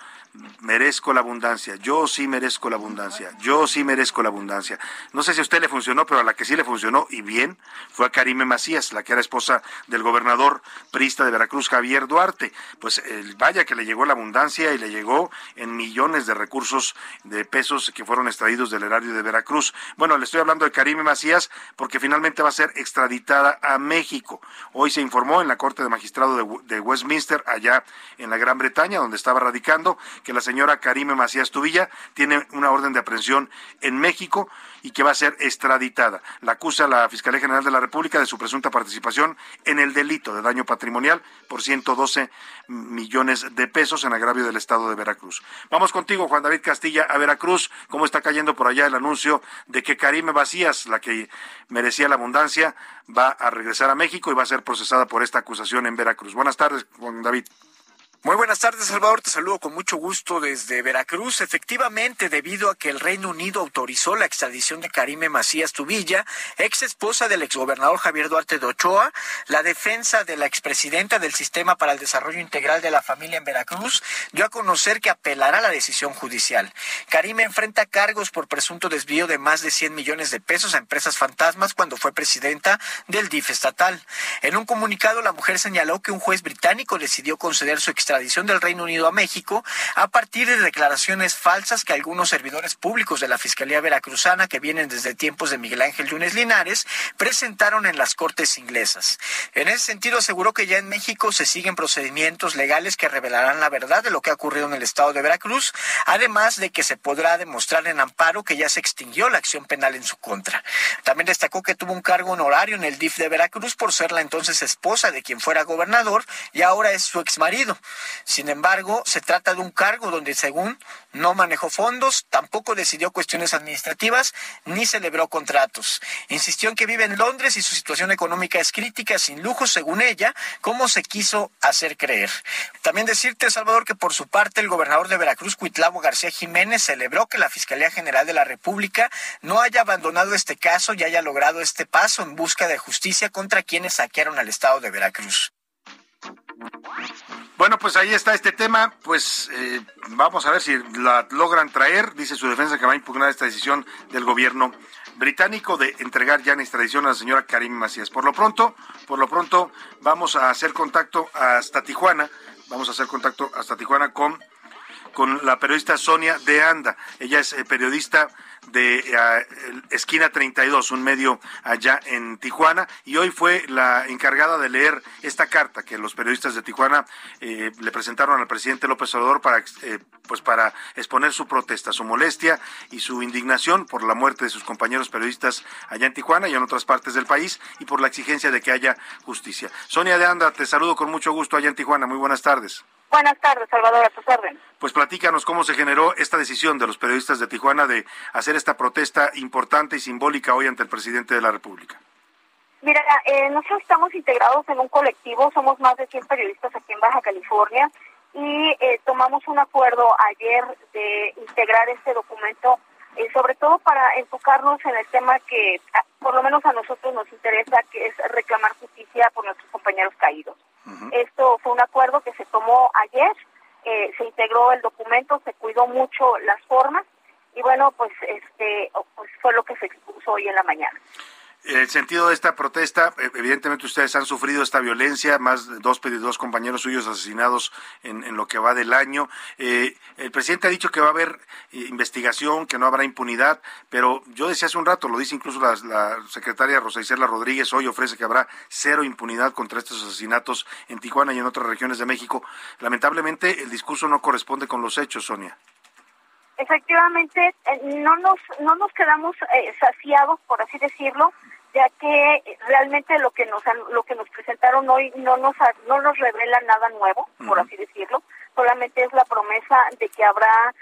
merezco la abundancia, yo sí merezco la abundancia, yo sí merezco la abundancia. No sé si a usted le funcionó, pero a la que sí le funcionó y bien fue a Karime Macías, la que era esposa del gobernador prista de Veracruz, Javier Duarte. Pues el, vaya que le llegó la abundancia y le llegó en millones de recursos de pesos que fueron extraídos del erario de Veracruz. Bueno, le estoy hablando de Karime Macías porque finalmente va a ser extraditada a México. Hoy se informó en la Corte de Magistrado de, de Westminster, allá en la Gran Bretaña, donde estaba radicando, que la señora Karime Macías Tubilla tiene una orden de aprehensión en México y que va a ser extraditada. La acusa la Fiscalía General de la República de su presunta participación en el delito de daño patrimonial por 112 millones de pesos en agravio del Estado de Veracruz. Vamos contigo, Juan David Castilla, a Veracruz. ¿Cómo está cayendo por allá el anuncio de que Karime Macías, la que merecía la abundancia, va a regresar a México y va a ser procesada por esta acusación en Veracruz? Buenas tardes, Juan David. Muy buenas tardes, Salvador. Te saludo con mucho gusto desde Veracruz. Efectivamente, debido a que el Reino Unido autorizó la extradición de Karime Macías Tubilla, ex esposa del exgobernador Javier Duarte de Ochoa, la defensa de la expresidenta del Sistema para el Desarrollo Integral de la Familia en Veracruz dio a conocer que apelará la decisión judicial. Karime enfrenta cargos por presunto desvío de más de 100 millones de pesos a empresas fantasmas cuando fue presidenta del DIF estatal. En un comunicado, la mujer señaló que un juez británico decidió conceder su extradición extradición del Reino Unido a México a partir de declaraciones falsas que algunos servidores públicos de la Fiscalía Veracruzana que vienen desde tiempos de Miguel Ángel Yunes Linares presentaron en las Cortes inglesas. En ese sentido aseguró que ya en México se siguen procedimientos legales que revelarán la verdad de lo que ha ocurrido en el estado de Veracruz, además de que se podrá demostrar en amparo que ya se extinguió la acción penal en su contra. También destacó que tuvo un cargo honorario en el DIF de Veracruz por ser la entonces esposa de quien fuera gobernador y ahora es su exmarido. Sin embargo, se trata de un cargo donde, según, no manejó fondos, tampoco decidió cuestiones administrativas, ni celebró contratos. Insistió en que vive en Londres y su situación económica es crítica, sin lujos, según ella, como se quiso hacer creer. También decirte, Salvador, que por su parte el gobernador de Veracruz, Cuitlavo García Jiménez, celebró que la Fiscalía General de la República no haya abandonado este caso y haya logrado este paso en busca de justicia contra quienes saquearon al estado de Veracruz. Bueno, pues ahí está este tema. Pues eh, vamos a ver si la logran traer. Dice su defensa que va a impugnar esta decisión del gobierno británico de entregar ya en extradición a la señora Karim Macías. Por lo pronto, por lo pronto, vamos a hacer contacto hasta Tijuana. Vamos a hacer contacto hasta Tijuana con, con la periodista Sonia de Anda. Ella es eh, periodista de eh, Esquina 32, un medio allá en Tijuana, y hoy fue la encargada de leer esta carta que los periodistas de Tijuana eh, le presentaron al presidente López Obrador para, eh, pues para exponer su protesta, su molestia y su indignación por la muerte de sus compañeros periodistas allá en Tijuana y en otras partes del país y por la exigencia de que haya justicia. Sonia de Anda, te saludo con mucho gusto allá en Tijuana. Muy buenas tardes. Buenas tardes, Salvador, a tus órdenes. Pues platícanos cómo se generó esta decisión de los periodistas de Tijuana de hacer esta protesta importante y simbólica hoy ante el presidente de la República. Mira, eh, nosotros estamos integrados en un colectivo, somos más de 100 periodistas aquí en Baja California y eh, tomamos un acuerdo ayer de integrar este documento, eh, sobre todo para enfocarnos en el tema que por lo menos a nosotros nos interesa, que es reclamar justicia por nuestros compañeros caídos. Esto fue un acuerdo que se tomó ayer, eh, se integró el documento, se cuidó mucho las formas y bueno, pues este pues fue lo que se expuso hoy en la mañana. El sentido de esta protesta, eh, evidentemente ustedes han sufrido esta violencia, más de dos, dos compañeros suyos asesinados en, en lo que va del año. Eh, el presidente ha dicho que va a haber eh, investigación, que no habrá impunidad, pero yo decía hace un rato, lo dice incluso la, la secretaria Rosa Isela Rodríguez, hoy ofrece que habrá cero impunidad contra estos asesinatos en Tijuana y en otras regiones de México. Lamentablemente el discurso no corresponde con los hechos, Sonia. Efectivamente, eh, no nos no nos quedamos eh, saciados, por así decirlo, ya que realmente lo que nos lo que nos presentaron hoy no nos no nos revela nada nuevo, por así decirlo, solamente es la promesa de que habrá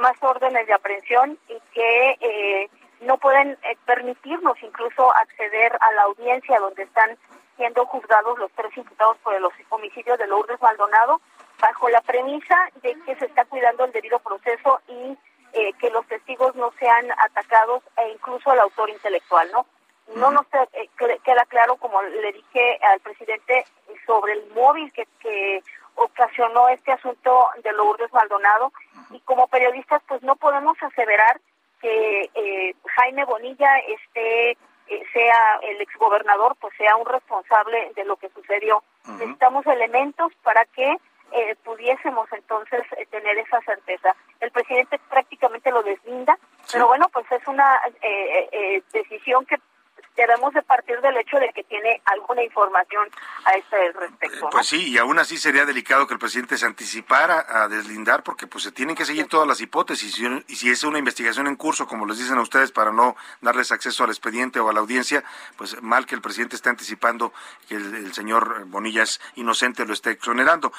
más órdenes de aprehensión y que eh, no pueden eh, permitirnos incluso acceder a la audiencia donde están siendo juzgados los tres imputados por el homicidio de Lourdes Maldonado, bajo la premisa de que se está cuidando el debido proceso y eh, que los testigos no sean atacados e incluso el autor intelectual, ¿no? No nos eh, queda claro, como le dije al presidente, sobre el móvil que, que ocasionó este asunto de Lourdes Maldonado y como periodistas pues no podemos aseverar que eh, Jaime Bonilla esté eh, sea el exgobernador pues sea un responsable de lo que sucedió. Necesitamos elementos para que eh, pudiésemos entonces eh, tener esa certeza. El presidente prácticamente lo deslinda, pero bueno, pues es una eh, eh, decisión que debemos de partir del hecho de que tiene alguna información a este respecto. ¿no? Pues sí, y aún así sería delicado que el presidente se anticipara a deslindar porque pues se tienen que seguir todas las hipótesis y, si es una investigación en curso, como les dicen a ustedes, para no darles acceso al expediente o a la audiencia, pues mal que el presidente esté anticipando que el, el señor Bonilla es inocente, lo esté exonerando.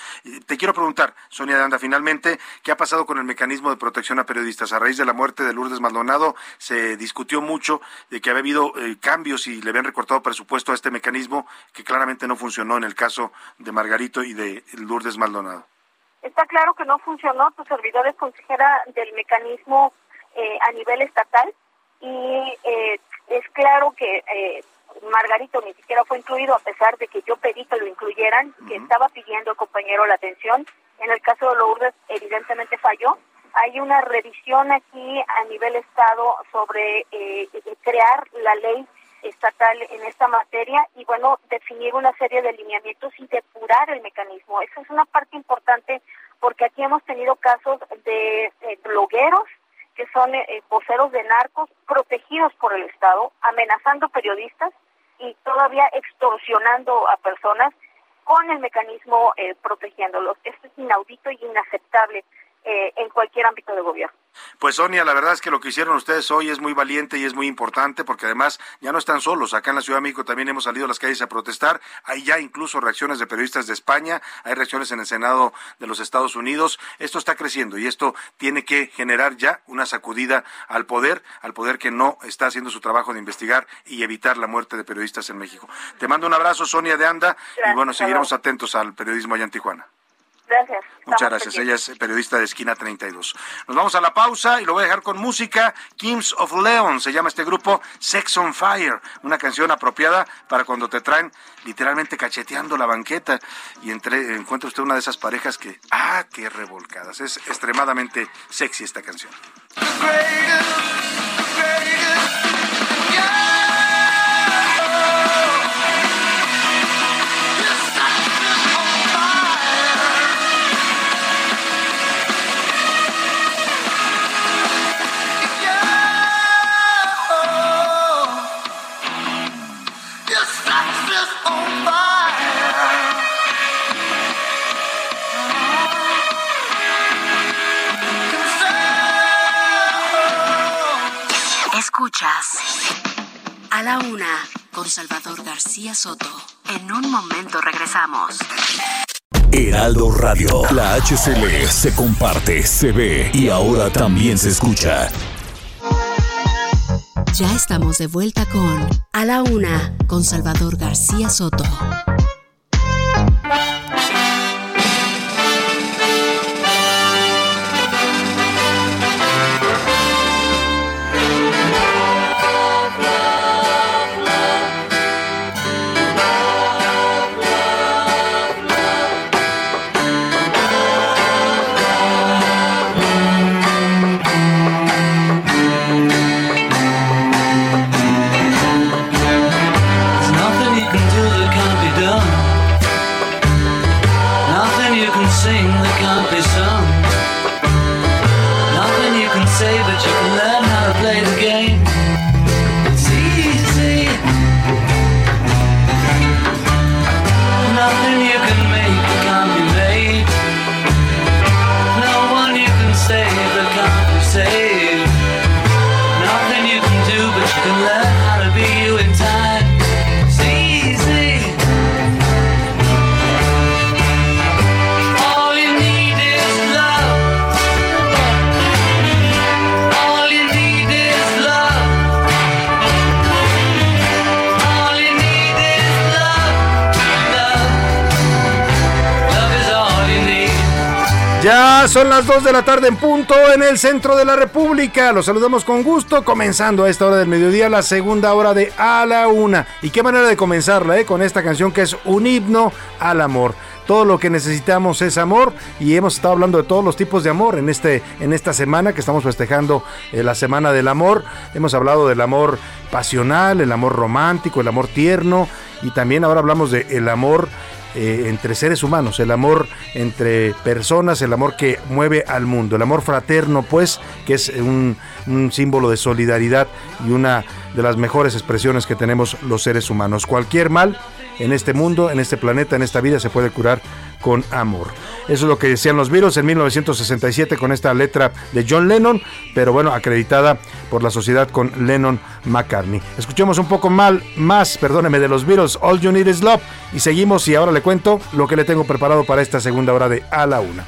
Te quiero preguntar, Sonia Danda, finalmente, ¿qué ha pasado con el mecanismo de protección a periodistas? A raíz de la muerte de Lourdes Maldonado se discutió mucho de que había habido eh, cambios y le habían recortado presupuesto a este mecanismo que claramente no funcionó en el caso de Margarito y de Lourdes Maldonado. Está claro que no funcionó. Tu servidor es consejera del mecanismo eh, a nivel estatal y eh, es claro que eh, Margarito ni siquiera fue incluido a pesar de que yo pedí que lo incluyeran, que estaba pidiendo el compañero la atención. En el caso de Lourdes evidentemente falló. Hay una revisión aquí a nivel estado sobre eh, crear la ley estatal en esta materia y bueno, definir una serie de lineamientos y depurar el mecanismo. Esa es una parte importante porque aquí hemos tenido casos de eh, blogueros que son eh, voceros de narcos protegidos por el Estado, amenazando periodistas y todavía extorsionando a personas con el mecanismo eh, protegiéndolos. Esto es inaudito y inaceptable eh, en cualquier ámbito de gobierno. Pues Sonia, la verdad es que lo que hicieron ustedes hoy es muy valiente y es muy importante porque además ya no están solos. Acá en la Ciudad de México también hemos salido a las calles a protestar. Hay ya incluso reacciones de periodistas de España, hay reacciones en el Senado de los Estados Unidos. Esto está creciendo y esto tiene que generar ya una sacudida al poder, al poder que no está haciendo su trabajo de investigar y evitar la muerte de periodistas en México. Te mando un abrazo, Sonia de Anda, y bueno, seguiremos atentos al periodismo allá en Tijuana. Gracias. Muchas gracias. Ella es periodista de Esquina 32. Nos vamos a la pausa y lo voy a dejar con música. Kings of Leon se llama este grupo Sex on Fire, una canción apropiada para cuando te traen literalmente cacheteando la banqueta y entre, encuentra usted una de esas parejas que, ah, qué revolcadas. Es extremadamente sexy esta canción. Escuchas a la una con Salvador García Soto. En un momento regresamos. Heraldo Radio. La HCL se comparte, se ve y ahora también se escucha. Ya estamos de vuelta con A la una con Salvador García Soto. Son las 2 de la tarde en punto en el centro de la República. Los saludamos con gusto, comenzando a esta hora del mediodía la segunda hora de A la Una. Y qué manera de comenzarla, ¿eh? Con esta canción que es un himno al amor. todo lo que necesitamos es amor y hemos estado hablando de todos los tipos de amor en, este, en esta semana que estamos festejando eh, la Semana del Amor. Hemos hablado del amor pasional, el amor romántico, el amor tierno y también ahora hablamos de el amor eh, entre seres humanos, el amor entre personas, el amor que mueve al mundo, el amor fraterno, pues, que es un, un símbolo de solidaridad y una de las mejores expresiones que tenemos los seres humanos. Cualquier mal en este mundo, en este planeta, en esta vida se puede curar con amor. Eso es lo que decían los virus en 1967 con esta letra de John Lennon, pero bueno, acreditada por la sociedad con Lennon McCartney. Escuchemos un poco mal, más, perdóneme, de los virus, All You Need Is Love, y seguimos y ahora le cuento lo que le tengo preparado para esta segunda hora de A la Una.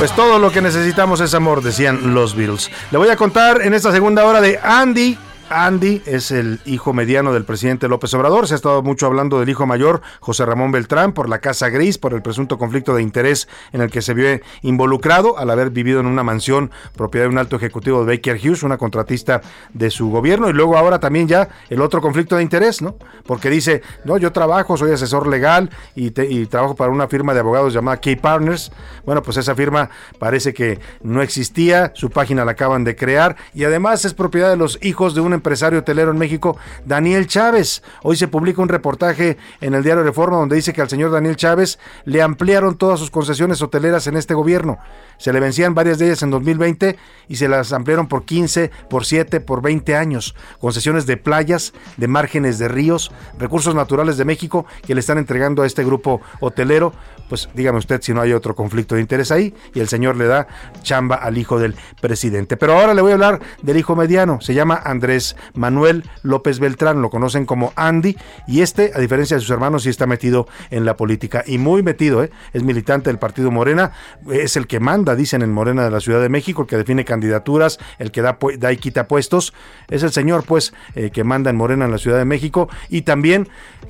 Pues todo lo que necesitamos es amor, decían los Beatles. Le voy a contar en esta segunda hora de Andy. Andy es el hijo mediano del presidente López Obrador. Se ha estado mucho hablando del hijo mayor, José Ramón Beltrán, por la Casa Gris, por el presunto conflicto de interés en el que se vio involucrado al haber vivido en una mansión propiedad de un alto ejecutivo de Baker Hughes, una contratista de su gobierno. Y luego ahora también ya el otro conflicto de interés, ¿no? Porque dice, no, yo trabajo, soy asesor legal y, trabajo para una firma de abogados llamada Key Partners. Bueno, pues esa firma parece que no existía, su página la acaban de crear y además es propiedad de los hijos de un empresario hotelero en México, Daniel Chávez. Hoy se publica un reportaje en el diario Reforma donde dice que al señor Daniel Chávez le ampliaron todas sus concesiones hoteleras en este gobierno. Se le vencían varias de ellas en 2020 y se las ampliaron por 15, por 7, por 20 años. Concesiones de playas, de márgenes de ríos, recursos naturales de México que le están entregando a este grupo hotelero. Pues dígame usted si no hay otro conflicto de interés ahí y el señor le da chamba al hijo del presidente. Pero ahora le voy a hablar del hijo mediano. Se llama Andrés Manuel López Beltrán, lo conocen como Andy y este, a diferencia de sus hermanos, sí está metido en la política y muy metido, ¿eh? es militante del partido Morena, es el que manda, dicen en Morena de la Ciudad de México, el que define candidaturas, el que da, y quita puestos, es el señor pues eh, que manda en Morena en la Ciudad de México y también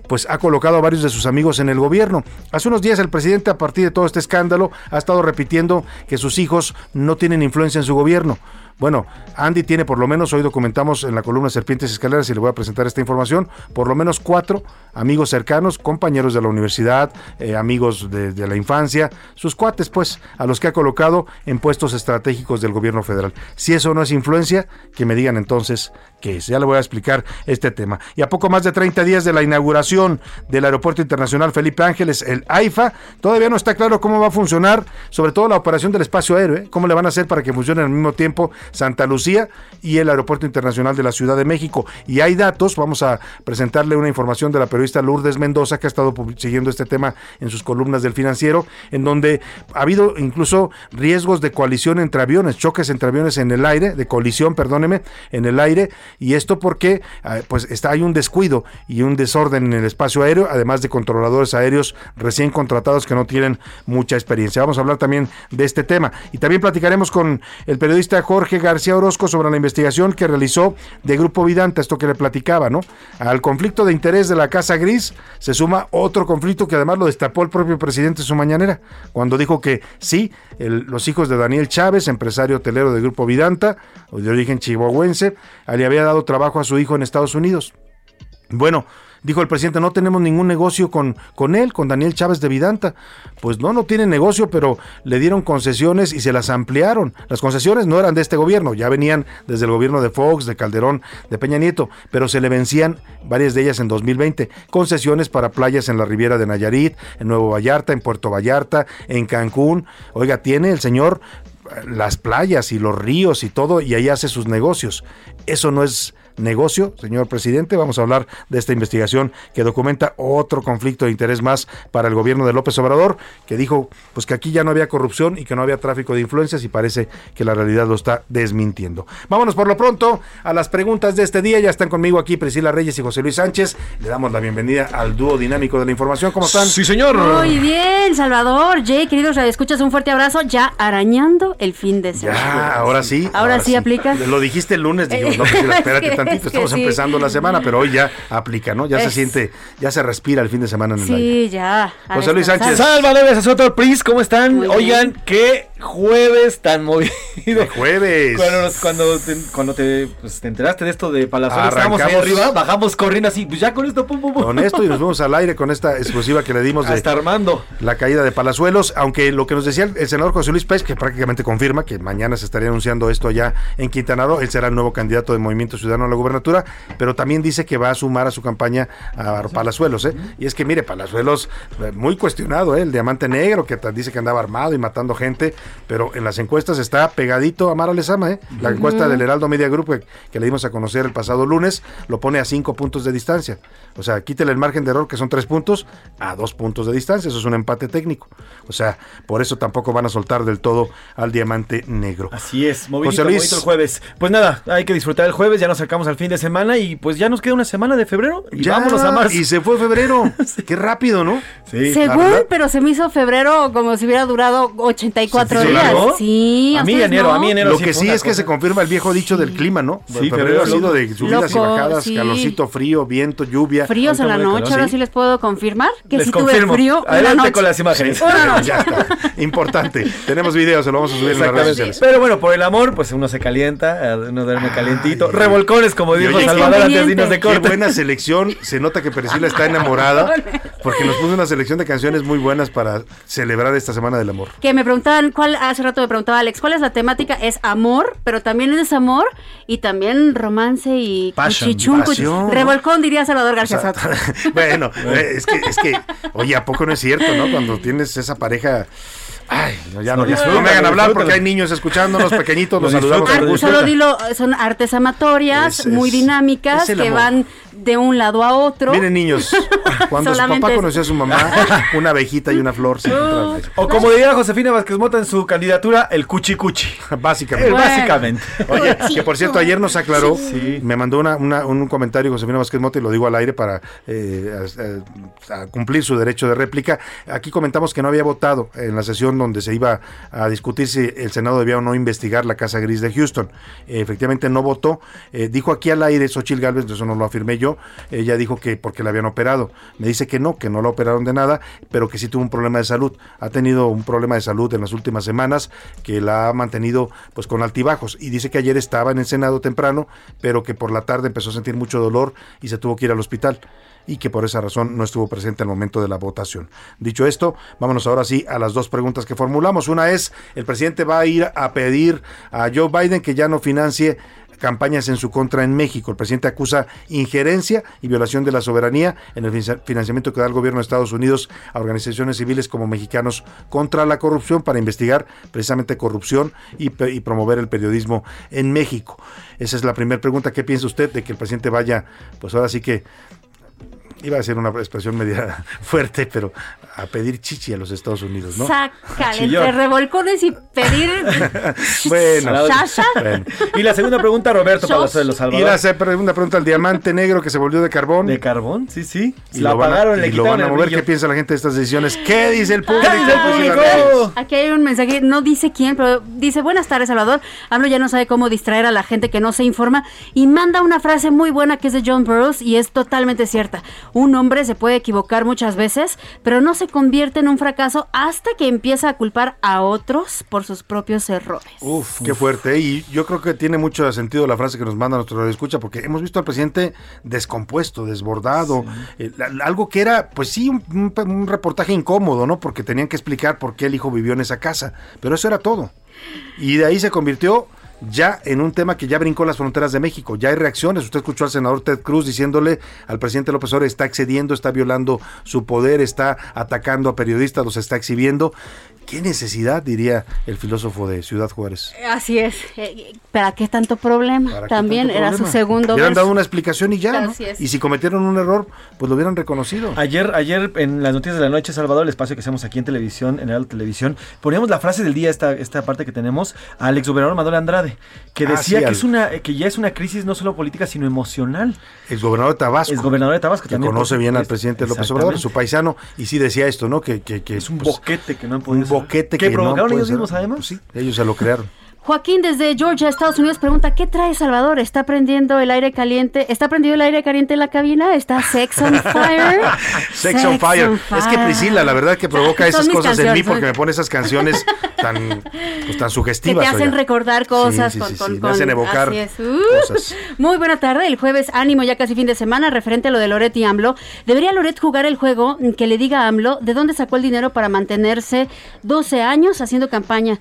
pues ha colocado a varios de sus amigos en el gobierno. Hace unos días el presidente a partir de todo este escándalo ha estado repitiendo que sus hijos no tienen influencia en su gobierno. Bueno, Andy tiene por lo menos, hoy documentamos en la columna Serpientes Escaleras y le voy a presentar esta información, por lo menos cuatro amigos cercanos, compañeros de la universidad, eh, amigos de, de la infancia, sus cuates pues, a los que ha colocado en puestos estratégicos del gobierno federal. Si eso no es influencia, que me digan entonces qué es. Ya le voy a explicar este tema. Y a poco más de 30 días de la inauguración del Aeropuerto Internacional Felipe Ángeles, el AIFA, todavía no está claro cómo va a funcionar, sobre todo la operación del espacio aéreo, ¿eh? cómo le van a hacer para que funcione al mismo tiempo Santa Lucía y el Aeropuerto Internacional de la Ciudad de México. Y hay datos, vamos a presentarle una información de la periodista Lourdes Mendoza, que ha estado siguiendo este tema en sus columnas del financiero, en donde ha habido incluso riesgos de coalición entre aviones, choques entre aviones en el aire, de colisión, perdóneme, en el aire, y esto porque eh, pues está, hay un descuido y un desorden en el espacio aéreo, además de controladores aéreos recién contratados que no tienen mucha experiencia. Vamos a hablar también de este tema. Y también platicaremos con el periodista Jorge García Orozco sobre la investigación que realizó de Grupo Vidanta, esto que le platicaba, ¿no? Al conflicto de interés de la Casa Gris se suma otro conflicto que además lo destapó el propio presidente en su mañanera, cuando dijo que sí, los hijos de Daniel Chávez, empresario hotelero de Grupo Vidanta, de origen chihuahuense, le había dado trabajo a su hijo en Estados Unidos. Bueno, dijo el presidente, no tenemos ningún negocio con, con él, con Daniel Chávez de Vidanta. Pues no, no tiene negocio, pero le dieron concesiones y se las ampliaron. Las concesiones no eran de este gobierno, ya venían desde el gobierno de Fox, de Calderón, de Peña Nieto, pero se le vencían varias de ellas en 2020. Concesiones para playas en la Riviera de Nayarit, en Nuevo Vallarta, en Puerto Vallarta, en Cancún. Oiga, tiene el señor eh, las playas y los ríos y todo, y ahí hace sus negocios. Eso no es negocio, señor presidente. Vamos a hablar de esta investigación que documenta otro conflicto de interés más para el gobierno de López Obrador, que dijo pues que aquí ya no había corrupción y que no había tráfico de influencias y parece que la realidad lo está desmintiendo. Vámonos por lo pronto a las preguntas de este día. Ya están conmigo aquí Priscila Reyes y José Luis Sánchez. Le damos la bienvenida al dúo dinámico de la información. ¿Cómo están? Sí, señor. Muy bien, Salvador. Jay, queridos escuchas un fuerte abrazo. Ya arañando el fin de semana. Ya, ahora sí. Ahora sí aplica. Lo dijiste el lunes, digo, no, pues, Es espérate que- estamos sí. empezando la semana, pero hoy ya aplica, ¿no? Ya se siente, ya se respira el fin de semana en el aire. Sí, ya. a José Luis. Sánchez. Salvador Soto Pris, ¿cómo están? Oigan, qué jueves tan movido. Jueves. Cuando, cuando te, cuando te, pues, te enteraste de esto de Palazuelos, estábamos ahí arriba, bajamos corriendo así, pues ya con esto, pum, pum, pum. Con esto y nos vemos al aire con esta exclusiva que le dimos de Hasta Armando. la caída de Palazuelos, aunque lo que nos decía el, el senador José Luis Pérez, que prácticamente confirma que mañana se estaría anunciando esto allá en Quintana Roo, él será el nuevo candidato de Movimiento Ciudadano a la gubernatura, pero también dice que va a sumar a su campaña a Palazuelos, ¿eh? Y es que mire, Palazuelos, eh, muy cuestionado, ¿eh? el diamante negro, que dice que andaba armado y matando gente, pero en las encuestas está pegadito a Mara Lezama, ¿eh? La encuesta del Heraldo Media Group que, que le dimos a conocer el pasado lunes, lo pone a cinco puntos de distancia. O sea, quítele el margen de error, que son tres puntos, a dos puntos de distancia. Eso es un empate técnico. O sea, por eso tampoco van a soltar del todo al diamante negro. Así es, movidito, José Luis. movidito el jueves. Pues nada, hay que disfrutar el jueves, ya nos sacamos al fin de semana y pues ya nos queda una semana de febrero y Ya, vámonos a marzo. Y se fue febrero. Qué rápido, ¿no? Sí. Según, pero se me hizo febrero como si hubiera durado 84 ¿Se te hizo largo? Sí, A mí enero, no? a mí enero Lo sí que sí es que se confirma el viejo dicho del clima, ¿no? Sí, febrero, febrero ha sido de subidas y bajadas, sí. calorcito, frío, viento, lluvia. Fríos en la noche, ahora ¿sí? les puedo confirmar que Les sí confirmo. tuve frío Adelante noche. con las imágenes. Ya está. Importante. Tenemos videos, se lo vamos a subir en las redes sociales. Pero bueno, por el amor, pues uno se calienta, eh, uno duerme calientito. Revolcones, como dijo oye, Salvador antes de de Qué corte. buena selección. Se nota que Priscila está enamorada porque nos puso una selección de canciones muy buenas para celebrar esta Semana del Amor. Que me preguntaban, ¿cuál, hace rato me preguntaba Alex, ¿cuál es la temática? Es amor, pero también es amor y también romance y Passion. Revolcón diría Salvador O García sea, Soto. bueno, eh, es que, es que, oye, ¿a poco no es cierto, no? Cuando tienes esa pareja. Ay, no, ya no, ya, Disfrútalo, no me hagan hablar porque hay niños escuchándonos, pequeñitos, los Lo saludamos con gusto. Solo dilo, son artes amatorias, Es- muy dinámicas, que van de un lado a otro. Miren, niños, cuando su papá conoció a su mamá, una abejita y una flor se encontraron. O como diría Josefina Vázquez Mota en su candidatura, el cuchi cuchi. Básicamente. Eh, Bueno. Básicamente. Oye, que por cierto, ayer nos aclaró, Sí. me mandó una, una- un comentario Josefina Vázquez Mota y lo digo al aire para eh, a- a cumplir su derecho de réplica. Aquí comentamos que no había votado en la sesión donde se iba a discutir si el Senado debía o no investigar la Casa Gris de Houston. Efectivamente no votó. Eh, dijo aquí al aire Xochil Gálvez, eso no lo afirmé yo, ella dijo que porque la habían operado. Me dice que no, que no la operaron de nada, pero que sí tuvo un problema de salud. Ha tenido un problema de salud en las últimas semanas que la ha mantenido pues con altibajos y dice que ayer estaba en el Senado temprano, pero que por la tarde empezó a sentir mucho dolor y se tuvo que ir al hospital y que por esa razón no estuvo presente al momento de la votación. Dicho esto, vámonos ahora sí a las dos preguntas que formulamos. Una es, el presidente va a ir a pedir a Joe Biden que ya no financie campañas en su contra en México. El presidente acusa injerencia y violación de la soberanía en el fin- financiamiento que da el gobierno de Estados Unidos a organizaciones civiles como mexicanos contra la corrupción para investigar precisamente corrupción y, y promover el periodismo en México. Esa es la primera pregunta. ¿Qué piensa usted de que el presidente vaya, pues ahora sí que iba a ser una expresión media fuerte, pero a pedir chichi a los Estados Unidos, ¿no? Sácale entre revolcones y pedir bueno, Sasha. bueno. Y la segunda pregunta, Roberto Sos. Palazuelos Y Salvador. la se- segunda pregunta, el diamante negro que se volvió de carbón. ¿De carbón? Sí, sí. y la lo van a- apagaron, le y lo van a mover. ¿Qué piensa la gente de estas decisiones? ¿Qué dice el público? ¿Qué dice el público? Aquí hay un mensaje, no dice quién, pero dice, buenas tardes Salvador, hablo ya no sabe cómo distraer a la gente que no se informa y manda una frase muy buena que es de John Burroughs y es totalmente cierta. Un hombre se puede equivocar muchas veces, pero no se convierte en un fracaso hasta que empieza a culpar a otros por sus propios errores. Uf, qué fuerte. Y yo creo que tiene mucho sentido la frase que nos manda nuestro radio escucha, porque hemos visto al presidente descompuesto, desbordado, eh, la- algo que era, pues sí, un, un- un reportaje incómodo, ¿no? Porque tenían que explicar por qué el hijo vivió en esa casa, pero eso era todo. Y de ahí se convirtió ya en un tema que ya brincó las fronteras de México. Ya hay reacciones. Usted escuchó al senador Ted Cruz diciéndole al presidente López Obrador está excediendo, está violando su poder, está atacando a periodistas, los está exhibiendo. ¿Qué necesidad, diría el filósofo de Ciudad Juárez? Así es. Eh, ¿Para qué tanto problema? ¿Para qué También tanto era problema? su segundo Hubieran verso. dado una explicación y ya, ¿no? Así es. Y si cometieron un error, pues lo hubieran reconocido. Ayer, ayer en las noticias de la noche, Salvador, el espacio que hacemos aquí en televisión, en la televisión, poníamos la frase del día, esta, esta parte que tenemos, al exgobernador Manuel Andrade, que Ah, decía sí, que al- es una, que ya es una crisis no solo política, sino emocional. El gobernador de Tabasco. El gobernador de Tabasco que también, conoce bien al presidente López Obrador, su paisano, y sí decía esto, ¿no? Que, que, que Es un pues, boquete que no han podido. Boquete que provocaron puede ellos mismos además. Pues sí, ellos se lo crearon. Joaquín desde Georgia, Estados Unidos, pregunta, ¿qué trae Salvador? ¿Está prendiendo el aire caliente? ¿Está prendido el aire caliente en la cabina? ¿Está sex on fire? Sex on Fire. Es que Priscila, la verdad que provoca esas cosas en mí porque me pone esas canciones tan, pues, tan que sugestivas. te hacen oiga. recordar cosas Sí, sí, con, sí, con- con- hacen evocar es. Uh. cosas. Muy buena tarde, el jueves ánimo ya casi fin de semana, referente a lo de Loret y AMLO. ¿Debería Loret jugar el juego que le diga a AMLO de dónde sacó el dinero para mantenerse 12 años haciendo campaña?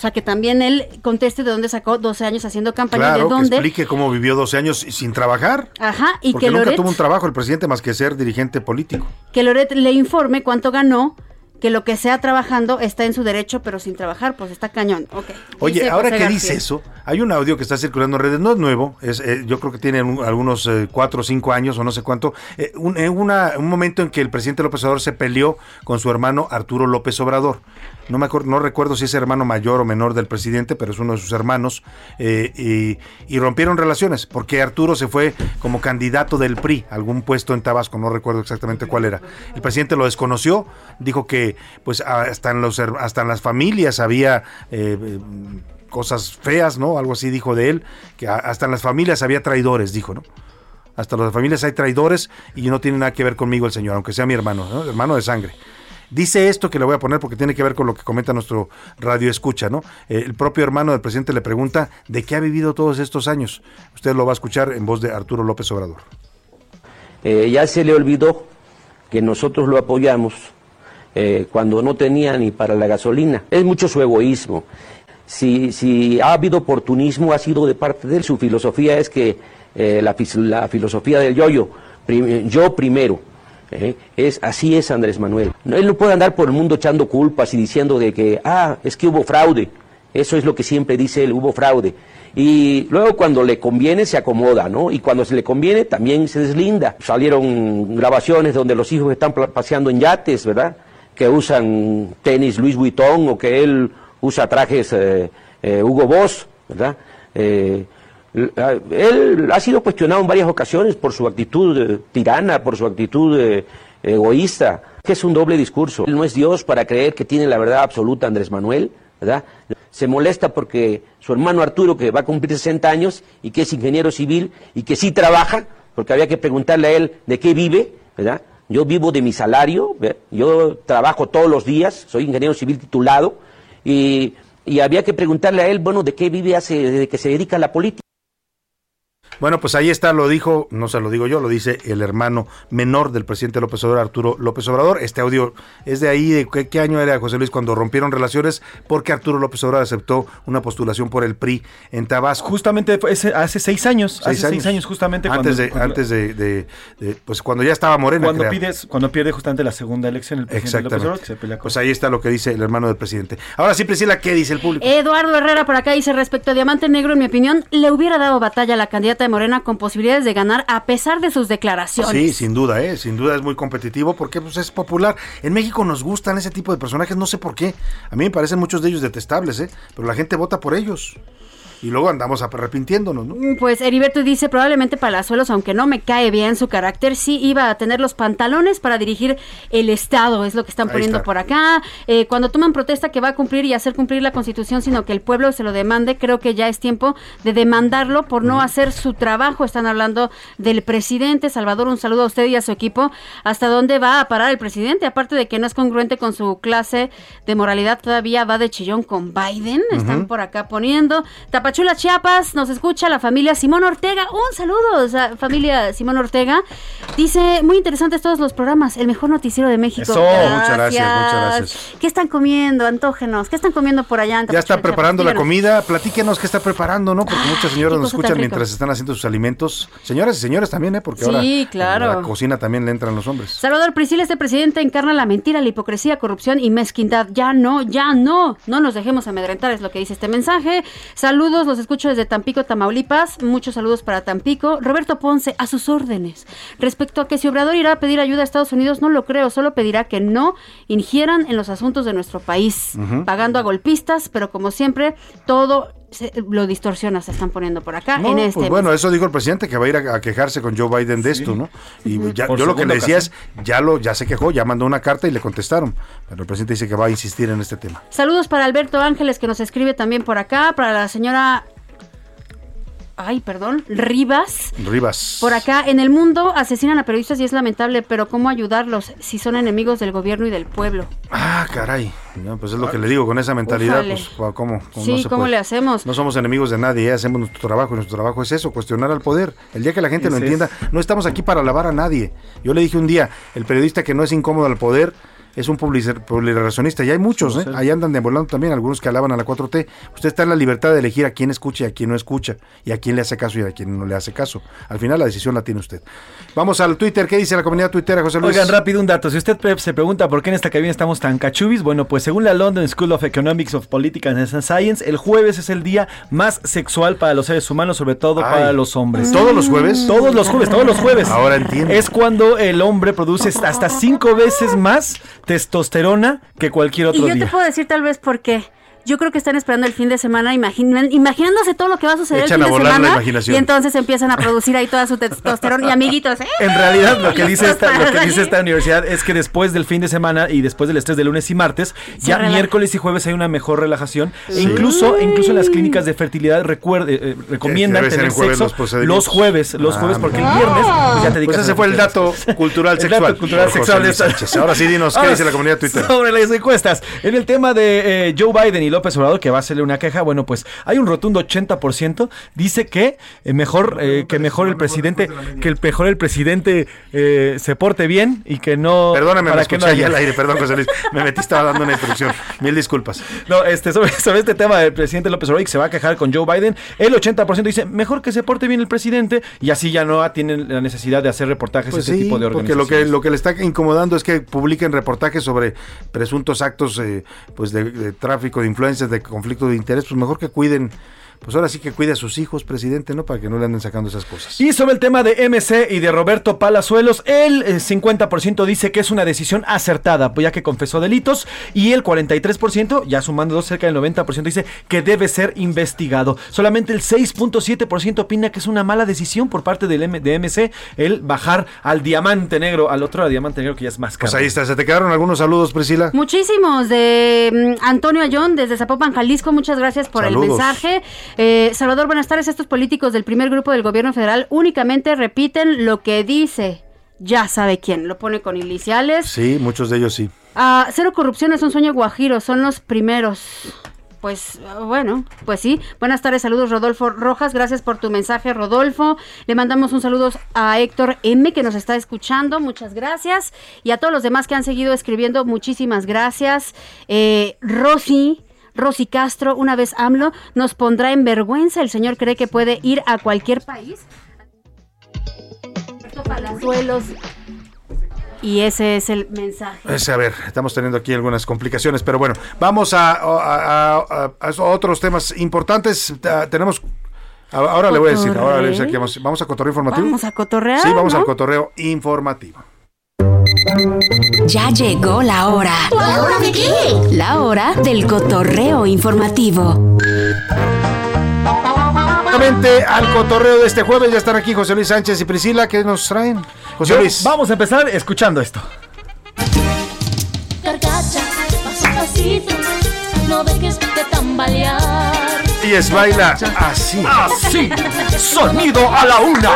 O sea, que también él conteste de dónde sacó 12 años haciendo campaña, Claro, de que dónde. explique cómo vivió 12 años sin trabajar. Ajá, y porque que nunca Loret, tuvo un trabajo el presidente más que ser dirigente político. que Loret le informe cuánto ganó, que lo que sea trabajando está en su derecho, pero sin trabajar, pues está cañón. Ok. Oye, ahora José que García. dice eso, hay un audio que está circulando en redes, no es nuevo, es, eh, yo creo que tiene un- algunos eh, cuatro o cinco años o no sé cuánto, eh, un, en una- un momento en que el presidente López Obrador se peleó con su hermano Arturo López Obrador. No, me acuerdo, no recuerdo si es hermano mayor o menor del presidente, pero es uno de sus hermanos, eh, y, rompieron relaciones, porque Arturo se fue como candidato del PRI, a algún puesto en Tabasco, no recuerdo exactamente cuál era. El presidente lo desconoció, dijo que pues hasta en, las familias había... eh, cosas feas, ¿no? Algo así dijo de él, que hasta en las familias había traidores, dijo, ¿no? Hasta en las familias hay traidores y no tiene nada que ver conmigo el señor, aunque sea mi hermano, ¿no? hermano de sangre. Dice esto que le voy a poner porque tiene que ver con lo que comenta nuestro radio escucha, ¿no? Eh, el propio hermano del presidente le pregunta de qué ha vivido todos estos años. Usted lo va a escuchar en voz de Arturo López Obrador. Eh, ya se le olvidó que nosotros lo apoyamos eh, cuando no tenía ni para la gasolina. Es mucho su egoísmo. Si, ha habido oportunismo, ha sido de parte de él. Su filosofía es que la, filosofía del yo-yo, yo primero. ¿Eh? Es, así es Andrés Manuel. No, Él no puede andar por el mundo echando culpas y diciendo de que, ah, es que hubo fraude. Eso es lo que siempre dice él, hubo fraude. Y luego cuando le conviene se acomoda, ¿no? Y cuando se le conviene también se deslinda. Salieron grabaciones donde los hijos están paseando en yates, ¿verdad? Que usan tenis Louis Vuitton o que él usa trajes eh, eh, Hugo Boss, ¿verdad? Él ha sido cuestionado en varias ocasiones por su actitud eh, tirana, por su actitud eh, egoísta, que es un doble discurso. Él no es Dios para creer que tiene la verdad absoluta Andrés Manuel, ¿verdad? Se molesta porque su hermano Arturo, que va a cumplir 60 años y que es ingeniero civil y que sí trabaja, porque había que preguntarle a él de qué vive, ¿verdad? Yo vivo de mi salario, yo trabajo todos los días, soy ingeniero civil titulado, y, y había que preguntarle a él, bueno, de qué vive hace, desde que se dedica a la política. Bueno, pues ahí está, lo dijo, no se lo digo yo, lo dice el hermano menor del presidente López Obrador, Arturo López Obrador. Este audio es de ahí, de qué, qué año era José Luis cuando rompieron relaciones, porque Arturo López Obrador aceptó una postulación por el PRI en Tabasco. Justamente hace seis años, hace seis años justamente antes cuando- de, cuando- antes de, de- de- pues cuando ya estaba Morena. Cuando, creo. pides, cuando pierde justamente la segunda elección el presidente López Obrador, que se pelea con Pues ahí está lo que dice el hermano del presidente. Ahora sí, Priscila, ¿qué dice el público? Eduardo Herrera por acá dice respecto a Diamante Negro, en mi opinión, le hubiera dado batalla a la candidata de Morena con posibilidades de ganar a pesar de sus declaraciones. Sí, sin duda, ¿eh? sin duda es muy competitivo porque pues, es popular. En México nos gustan ese tipo de personajes, no sé por qué. A mí me parecen muchos de ellos detestables, ¿eh? pero la gente vota por ellos. Y luego andamos arrepintiéndonos, ¿no? Pues Heriberto dice, probablemente Palazuelos, aunque no me cae bien su carácter, sí iba a tener los pantalones para dirigir el Estado, es lo que están Ahí poniendo está. por acá. Eh, cuando toman protesta que va a cumplir y hacer cumplir la Constitución, sino que el pueblo se lo demande, creo que ya es tiempo de demandarlo por no hacer su trabajo. Están hablando del presidente. Salvador, un saludo a usted y a su equipo. ¿Hasta dónde va a parar el presidente? Aparte de que no es congruente con su clase de moralidad, todavía va de chillón con Biden. Están por acá poniendo. Tapachula Chiapas, nos escucha la familia Simón Ortega. Un saludo, familia Simón Ortega. Dice, muy interesantes todos los programas, el mejor noticiero de México. Eso, muchas gracias, muchas gracias. ¿Qué están comiendo? Antógenos. ¿Qué están comiendo por allá? en Ya está preparando la comida. Platíquenos qué está preparando, ¿no? Porque muchas señoras nos escuchan mientras están haciendo sus alimentos. Señoras y señores también, ¿eh? Porque Sí, ahora claro. a la cocina también le entran los hombres. Salvador Priscila, este presidente encarna la mentira, la hipocresía, corrupción y mezquindad. Ya no, ya no. No nos dejemos amedrentar, es lo que dice este mensaje. Saludos, los escucho desde Tampico, Tamaulipas. Muchos saludos para Tampico. Roberto Ponce, a sus órdenes. Respecto a que si Obrador irá a pedir ayuda a Estados Unidos, no lo creo. Solo pedirá que no ingieran en los asuntos de nuestro país, pagando a golpistas, pero como siempre, todo se- lo distorsiona, se están poniendo por acá No, en este. pues bueno, eso dijo el presidente que va a ir a, a quejarse con Joe Biden de esto, ¿no? Y ya- yo lo que le decía es, ya lo, ya se quejó, ya mandó una carta y le contestaron. Pero el presidente dice que va a insistir en este tema. Saludos para Alberto Ángeles que nos escribe también por acá, para la señora Ay, perdón, Rivas. Rivas. Por acá, en el mundo asesinan a periodistas y es lamentable, pero ¿cómo ayudarlos si son enemigos del gobierno y del pueblo? Ah, caray. No, pues es lo que le digo, con esa mentalidad, Ufale. pues, ¿cómo? cómo Sí, no se ¿cómo puede? le hacemos? No somos enemigos de nadie, ¿eh? hacemos nuestro trabajo y nuestro trabajo es eso, cuestionar al poder. El día que la gente lo es. entienda, no estamos aquí para alabar a nadie. Yo le dije un día, el periodista que no es incómodo al poder es un publicacionista y hay muchos, ¿eh? ahí andan deambulando también algunos que alaban a la 4T. Usted está en la libertad de elegir a quién escucha y a quién no escucha, y a quién le hace caso y a quién no le hace caso. Al final la decisión la tiene usted. Vamos al Twitter, ¿qué dice la comunidad tuitera, José Luis? Oigan, rápido un dato. Si usted se pregunta por qué en esta cabina estamos tan cachubis, bueno, pues según la London School of Economics of Political and Science, el jueves es el día más sexual para los seres humanos, sobre todo Ay. para los hombres. ¿Todos los jueves? Todos los jueves, todos los jueves. Ahora entiendo. Es cuando el hombre produce hasta cinco veces más testosterona que cualquier Y otro yo te día. puedo decir tal vez por qué. Yo creo que están esperando el fin de semana, imaginan- imaginándose todo lo que va a suceder Echan el a fin de volar la semana. imaginación. Y entonces empiezan a producir ahí toda su testosterona y amiguitos. ¿eh? En realidad lo que dice esta, lo que dice esta universidad es que después del fin de semana y después del estrés de lunes y martes, ya relaja. miércoles y jueves hay una mejor relajación. E incluso, incluso en las clínicas de fertilidad recuerde, eh, recomiendan debe ser tener en jueves sexo los procedimientos. los jueves, los Ah, jueves, porque el viernes pues, ya te dedicas Pues ese a- fue el dato cultural El sexual. dato cultural sexual de. Ahora sí, dinos, ¿qué Ahora, dice la comunidad Twitter? Sobre las encuestas. En el tema de eh, Joe Biden y López Obrador, que va a hacerle una queja, bueno, pues hay un rotundo 80% dice que eh, mejor eh, que mejor el presidente que el mejor el presidente eh, se porte bien y que no Perdóname, me para que escuché no ahí haya- al aire, perdón, José Luis. Me metí, estaba dando una instrucción. Mil disculpas. No, este, sobre, sobre este tema del presidente López Obrador que se va a quejar con Joe Biden, el 80% dice mejor que se porte bien el presidente y así ya no tienen la necesidad de hacer reportajes Pues ese sí, tipo de porque lo que, organizaciones. lo que le está incomodando es que publiquen reportajes sobre presuntos actos eh, pues de, de tráfico de influencias, de conflicto de interés, pues mejor que cuiden, pues ahora sí que cuide a sus hijos, presidente, ¿no? Para que no le anden sacando esas cosas. Y sobre el tema de MC y de Roberto Palazuelos, el eh, 50% dice que es una decisión acertada, pues ya que confesó delitos, y el 43%, ya sumando dos, cerca del 90%, dice que debe ser investigado. Solamente el 6.7% opina que es una mala decisión por parte del M- de MC el bajar al diamante negro, al otro diamante negro que ya es más caro. Pues ahí está, se te quedaron algunos saludos, Priscila. Muchísimos de mm, Antonio Ayón desde Zapopan, Jalisco. Muchas gracias por Saludos. el mensaje. Eh, Salvador, buenas tardes. Estos políticos del primer grupo del gobierno federal únicamente repiten lo que dice. Ya sabe quién. Lo pone con iniciales. Sí, muchos de ellos sí. Ah, cero corrupción es un sueño guajiro. Son los primeros. Pues bueno, pues sí. Buenas tardes, saludos Rodolfo Rojas, gracias por tu mensaje Rodolfo. Le mandamos un saludo a Héctor M que nos está escuchando, muchas gracias. Y a todos los demás que han seguido escribiendo, muchísimas gracias. Eh, Rosy. Rosy Castro, una vez AMLO, nos pondrá en vergüenza. El señor cree que puede ir a cualquier país. Palazuelos. Y ese es el mensaje. Ese, a ver, estamos teniendo aquí algunas complicaciones, pero bueno, vamos a, a- a- a- a otros temas importantes. Tenemos. Ahora le voy a decir, ahora le voy a decir que vamos, vamos a cotorreo informativo. Vamos a cotorrear. Sí, vamos ¿no? al cotorreo informativo. Ya llegó la hora. ¿La hora de qué? La hora del cotorreo informativo. Al cotorreo de este jueves, ya están aquí José Luis Sánchez y Priscila, ¿qué nos traen? José Yo- Luis. Vamos a empezar escuchando esto. Carcacha, paso pasito, no dejes de tambalear. Y es baila así. Así, sonido a la una.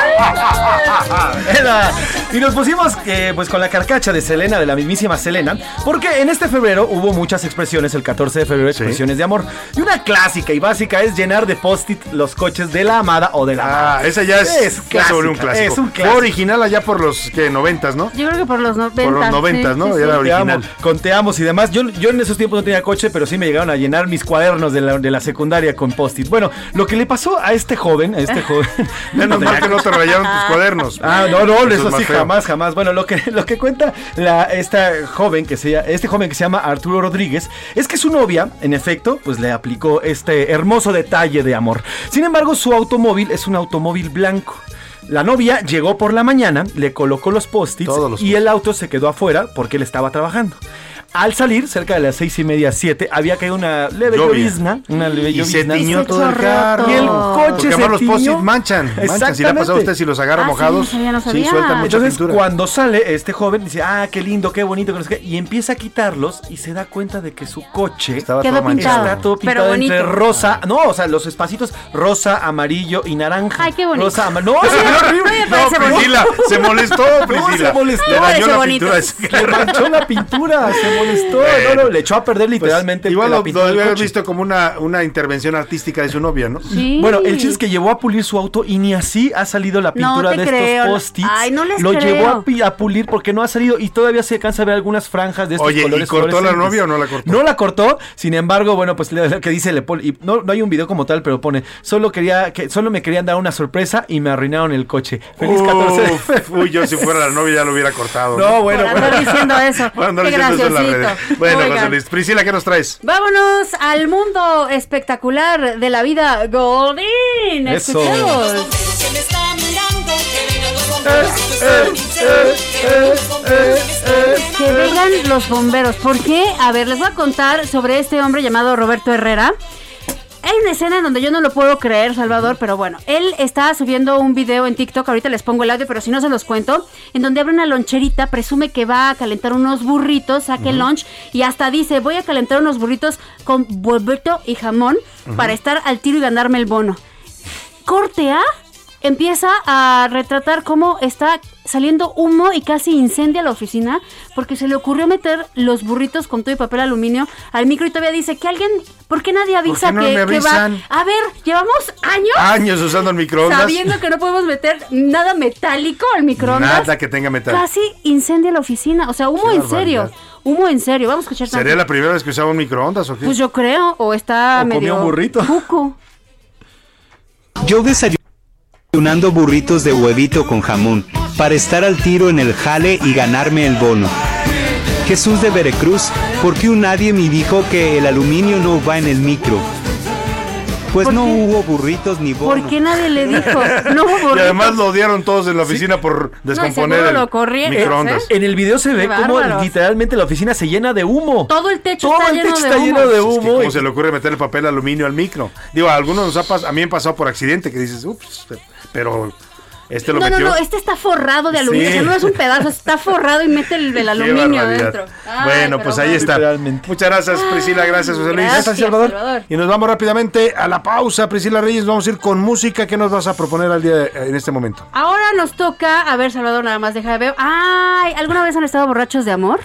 Era- y nos pusimos eh, pues con la carcacha de Selena, de la mismísima Selena, porque en este febrero hubo muchas expresiones, el 14 de febrero, expresiones de amor. Y una clásica y básica es llenar de post-it los coches de la amada o de la amada. Ah, esa ya es, se volvió un clásica, clásico. Es un Fue original allá por los que noventas, ¿no? Yo creo que por los 90. Por los 90, ¿no? Era Te original. amo, con te amos y demás. Yo, yo en esos tiempos no tenía coche, pero sí me llegaron a llenar mis cuadernos de la, de la secundaria con post-it. Bueno, lo que le pasó a este joven, a este joven. Menos mal que no te rayaron tus cuadernos. Ah, no, no, Eso sí, feo. jamás, jamás. Bueno, lo que, lo que cuenta la, esta joven que se este joven que se llama Arturo Rodríguez, es que su novia, en efecto, pues le aplicó este hermoso detalle de amor. Sin embargo, su automóvil es un automóvil blanco. La novia llegó por la mañana, le colocó los post-its y el auto se quedó afuera porque él estaba trabajando. Al salir, cerca de las seis y media, siete, había caído una leve llovizna. Una leve Y se llovizna. tiñó todo el carro. Y el coche Porque se además los tiñó. manchan. manchan. Si le ha pasado a usted, si los agarra Ah, sí, mojados, no sabía, no sí, sabía. sueltan mucha Entonces, pintura. cuando sale este joven, dice, ah, qué lindo, qué bonito, que no sé qué", y empieza a quitarlos y se da cuenta de que su coche Estaba Quedó todo manchado. pintado. está todo Pero pintado entre rosa, no, o sea, los espacitos rosa, amarillo y naranja. Ay, qué bonito. Rosa, ama- no, Ay, se horrible. no me parece No, Priscila, se molestó, No, Priscila. se molestó. Le dañó Parece la bonito. pintura. Le manchó la pintura, se molestó. No, no, le echó a perder Pues, literalmente igual la lo, visto como una, una intervención artística de su novia, ¿no? Sí. Bueno, el chiste es que llevó a pulir su auto y ni así ha salido la No pintura te de creo. estos post-its. Ay, no les Lo creo. llevó a, pulir porque no ha salido y todavía se alcanza a ver algunas franjas de estos Oye, ¿y colores. cortó la novia o no la cortó? No la cortó, sin embargo, bueno, pues le- lo que dice le y no, no hay un video como tal, pero pone, solo quería que solo me querían dar una sorpresa y me arruinaron el coche. Feliz 14. Uf, uy, yo si fuera la novia ya lo hubiera cortado. No, bueno, bueno. diciendo eso. Qué diciendo eso en las graciosito. Bueno, Oigan. José Luis. Priscila, ¿qué nos traes? Vámonos al mundo espectacular de la vida Goldín. Eso. Escuchemos. Que vengan los bomberos. ¿Por qué? A ver, les voy a contar sobre este hombre llamado Roberto Herrera. Hay una escena en donde yo no lo puedo creer, Salvador, pero bueno, él está subiendo un video en TikTok, ahorita les pongo el audio, pero si no se los cuento, en donde abre una loncherita, presume que va a calentar unos burritos, saque el lunch y hasta dice, voy a calentar unos burritos con burrito y jamón para estar al tiro y ganarme el bono. Corte A empieza a retratar cómo está saliendo humo y casi incendia la oficina porque se le ocurrió meter los burritos con todo y papel aluminio al micro y todavía dice que alguien, ¿por qué nadie avisa no que, me que va? A ver, llevamos años Años usando el microondas. sabiendo que no podemos meter nada metálico al microondas. Nada que tenga metal. Casi incendia la oficina, o sea, humo Qué en serio, humo en serio. Vamos a escuchar ¿Sería tantito. la primera vez que usaba un microondas o qué? Pues yo creo, o está O medio un burrito. cuco. Yo desayunando burritos de huevito con jamón, para estar al tiro en el jale y ganarme el bono. Jesús de Veracruz, ¿por qué un nadie me dijo que el aluminio no va en el micro? Pues no hubo burritos ni bono. ¿Por qué nadie le dijo? No hubo Y burritos. además lo odiaron todos en la oficina por descomponer el lo corrieron, microondas. ¿eh? En el video se ve como literalmente la oficina se llena de humo. Todo el techo Todo está el lleno techo de está humo. lleno de Es que humo. ¿Cómo y- se le ocurre meter el papel aluminio al micro? Digo, a algunos nos ha pas- a mí me ha pasado por accidente que dices, ups, pero este lo No, no, metió. no, este está forrado de aluminio. Sí. o sea, no es un pedazo, está forrado y mete el, el aluminio barbaridad. dentro. Ay, bueno, pues ahí bueno. está. Muchas gracias, Priscila. Gracias, José Luis. Gracias, Salvador. Y nos vamos rápidamente a la pausa. Priscila Reyes, vamos a ir con música. ¿Qué nos vas a proponer al día de- en este momento? Ahora nos toca, a ver, Salvador, nada más deja de ver. Ay, ¿alguna vez han estado borrachos de amor?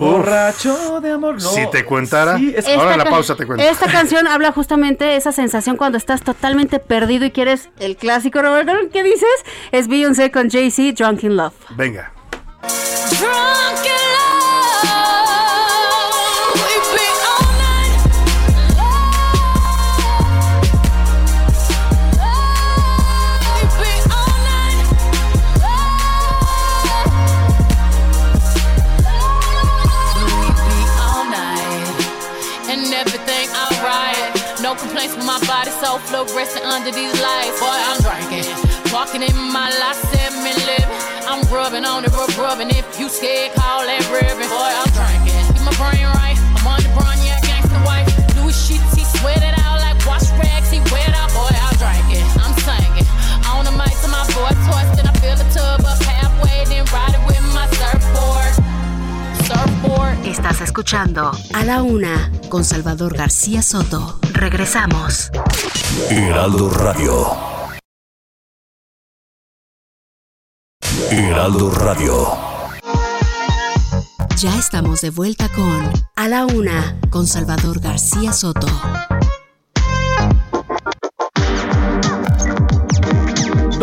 Borracho de amor, no. Si te contara. Sí, es- Ahora la pausa te cuento. Esta canción habla justamente de esa sensación cuando estás totalmente perdido y quieres el clásico, Roberto. ¿Qué dices? Es Beyoncé con Jay-Z, Drunk in Love. Venga. Drunk in fluorescent under these lights. Boy, I'm drinking, walking in my life, me living. I'm rubbing on it, rub rubbing. If you scared, call that ribbon. Boy, I'm drinking, Estás escuchando A la Una con Salvador García Soto. Regresamos. Heraldo Radio. Heraldo Radio. Ya estamos de vuelta con A la Una con Salvador García Soto.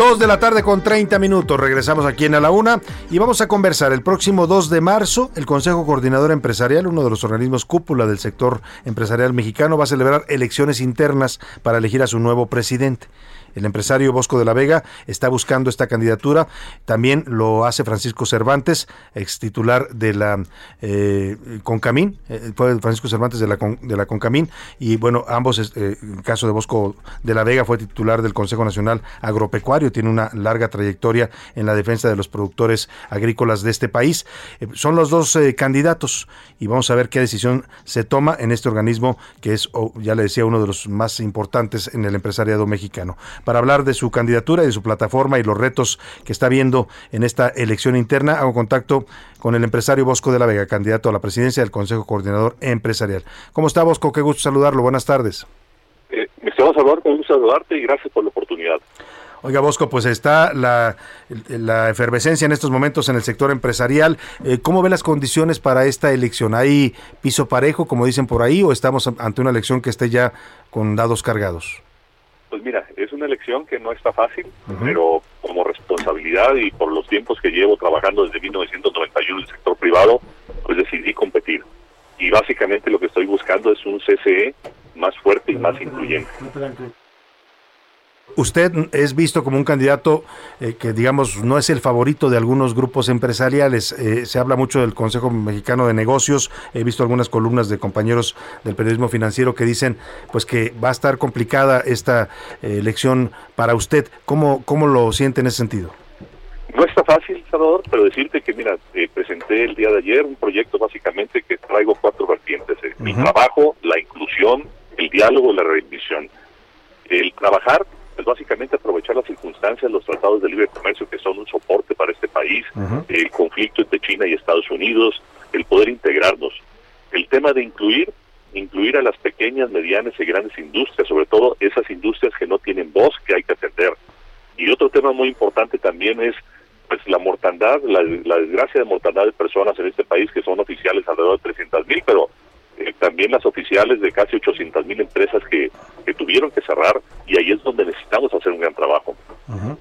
Dos de la tarde con 30 minutos. Regresamos aquí en A la Una y vamos a conversar. El próximo 2 de marzo, el Consejo Coordinador Empresarial, uno de los organismos cúpula del sector empresarial mexicano, va a celebrar elecciones internas para elegir a su nuevo presidente. El empresario Bosco de la Vega está buscando esta candidatura. También lo hace Francisco Cervantes, ex titular de la eh, Concamín, eh, fue Francisco Cervantes de la, Con- de la Concamín. Y bueno, ambos, eh, en el caso de Bosco de la Vega, fue titular del Consejo Nacional Agropecuario, tiene una larga trayectoria en la defensa de los productores agrícolas de este país. Eh, son los dos candidatos y vamos a ver qué decisión se toma en este organismo que es, ya le decía, uno de los más importantes en el empresariado mexicano. Para hablar de su candidatura y de su plataforma y los retos que está viendo en esta elección interna, hago contacto con el empresario Bosco de la Vega, candidato a la presidencia del Consejo Coordinador Empresarial. ¿Cómo está Bosco? Qué gusto saludarlo. Buenas tardes. Eh, mi estimado Salvador, con gusto saludarte y gracias por la oportunidad. Oiga, Bosco, pues está la, la efervescencia en estos momentos en el sector empresarial. Eh, ¿Cómo ve las condiciones para esta elección? ¿Hay piso parejo, como dicen por ahí, o estamos ante una elección que esté ya con dados cargados? Pues mira, una elección que no está fácil, pero como responsabilidad y por los tiempos que llevo trabajando desde 1991 en el sector privado, pues decidí competir. Y básicamente lo que estoy buscando es un CCE más fuerte y más incluyente. Usted es visto como un candidato eh, que, digamos, no es el favorito de algunos grupos empresariales. Eh, se habla mucho del Consejo Mexicano de Negocios. He visto algunas columnas de compañeros del periodismo financiero que dicen, pues, que va a estar complicada esta eh, elección para usted. ¿Cómo, ¿Cómo lo siente en ese sentido? No está fácil, Salvador, pero decirte que, mira, presenté el día de ayer un proyecto básicamente que traigo cuatro vertientes. Mi trabajo, la inclusión, el diálogo y la rendición. El trabajar es básicamente aprovechar las circunstancias, los tratados de libre comercio que son un soporte para este país, el conflicto entre China y Estados Unidos, el poder integrarnos. El tema de incluir, incluir a las pequeñas, medianas y grandes industrias, sobre todo esas industrias que no tienen voz que hay que atender. Y otro tema muy importante también es pues la mortandad, la, la desgracia de mortandad de personas en este país que son oficiales alrededor de 300 mil, pero eh, también las oficiales de casi 800 mil empresas que, que tuvieron que cerrar y ahí es donde necesitamos hacer un gran trabajo.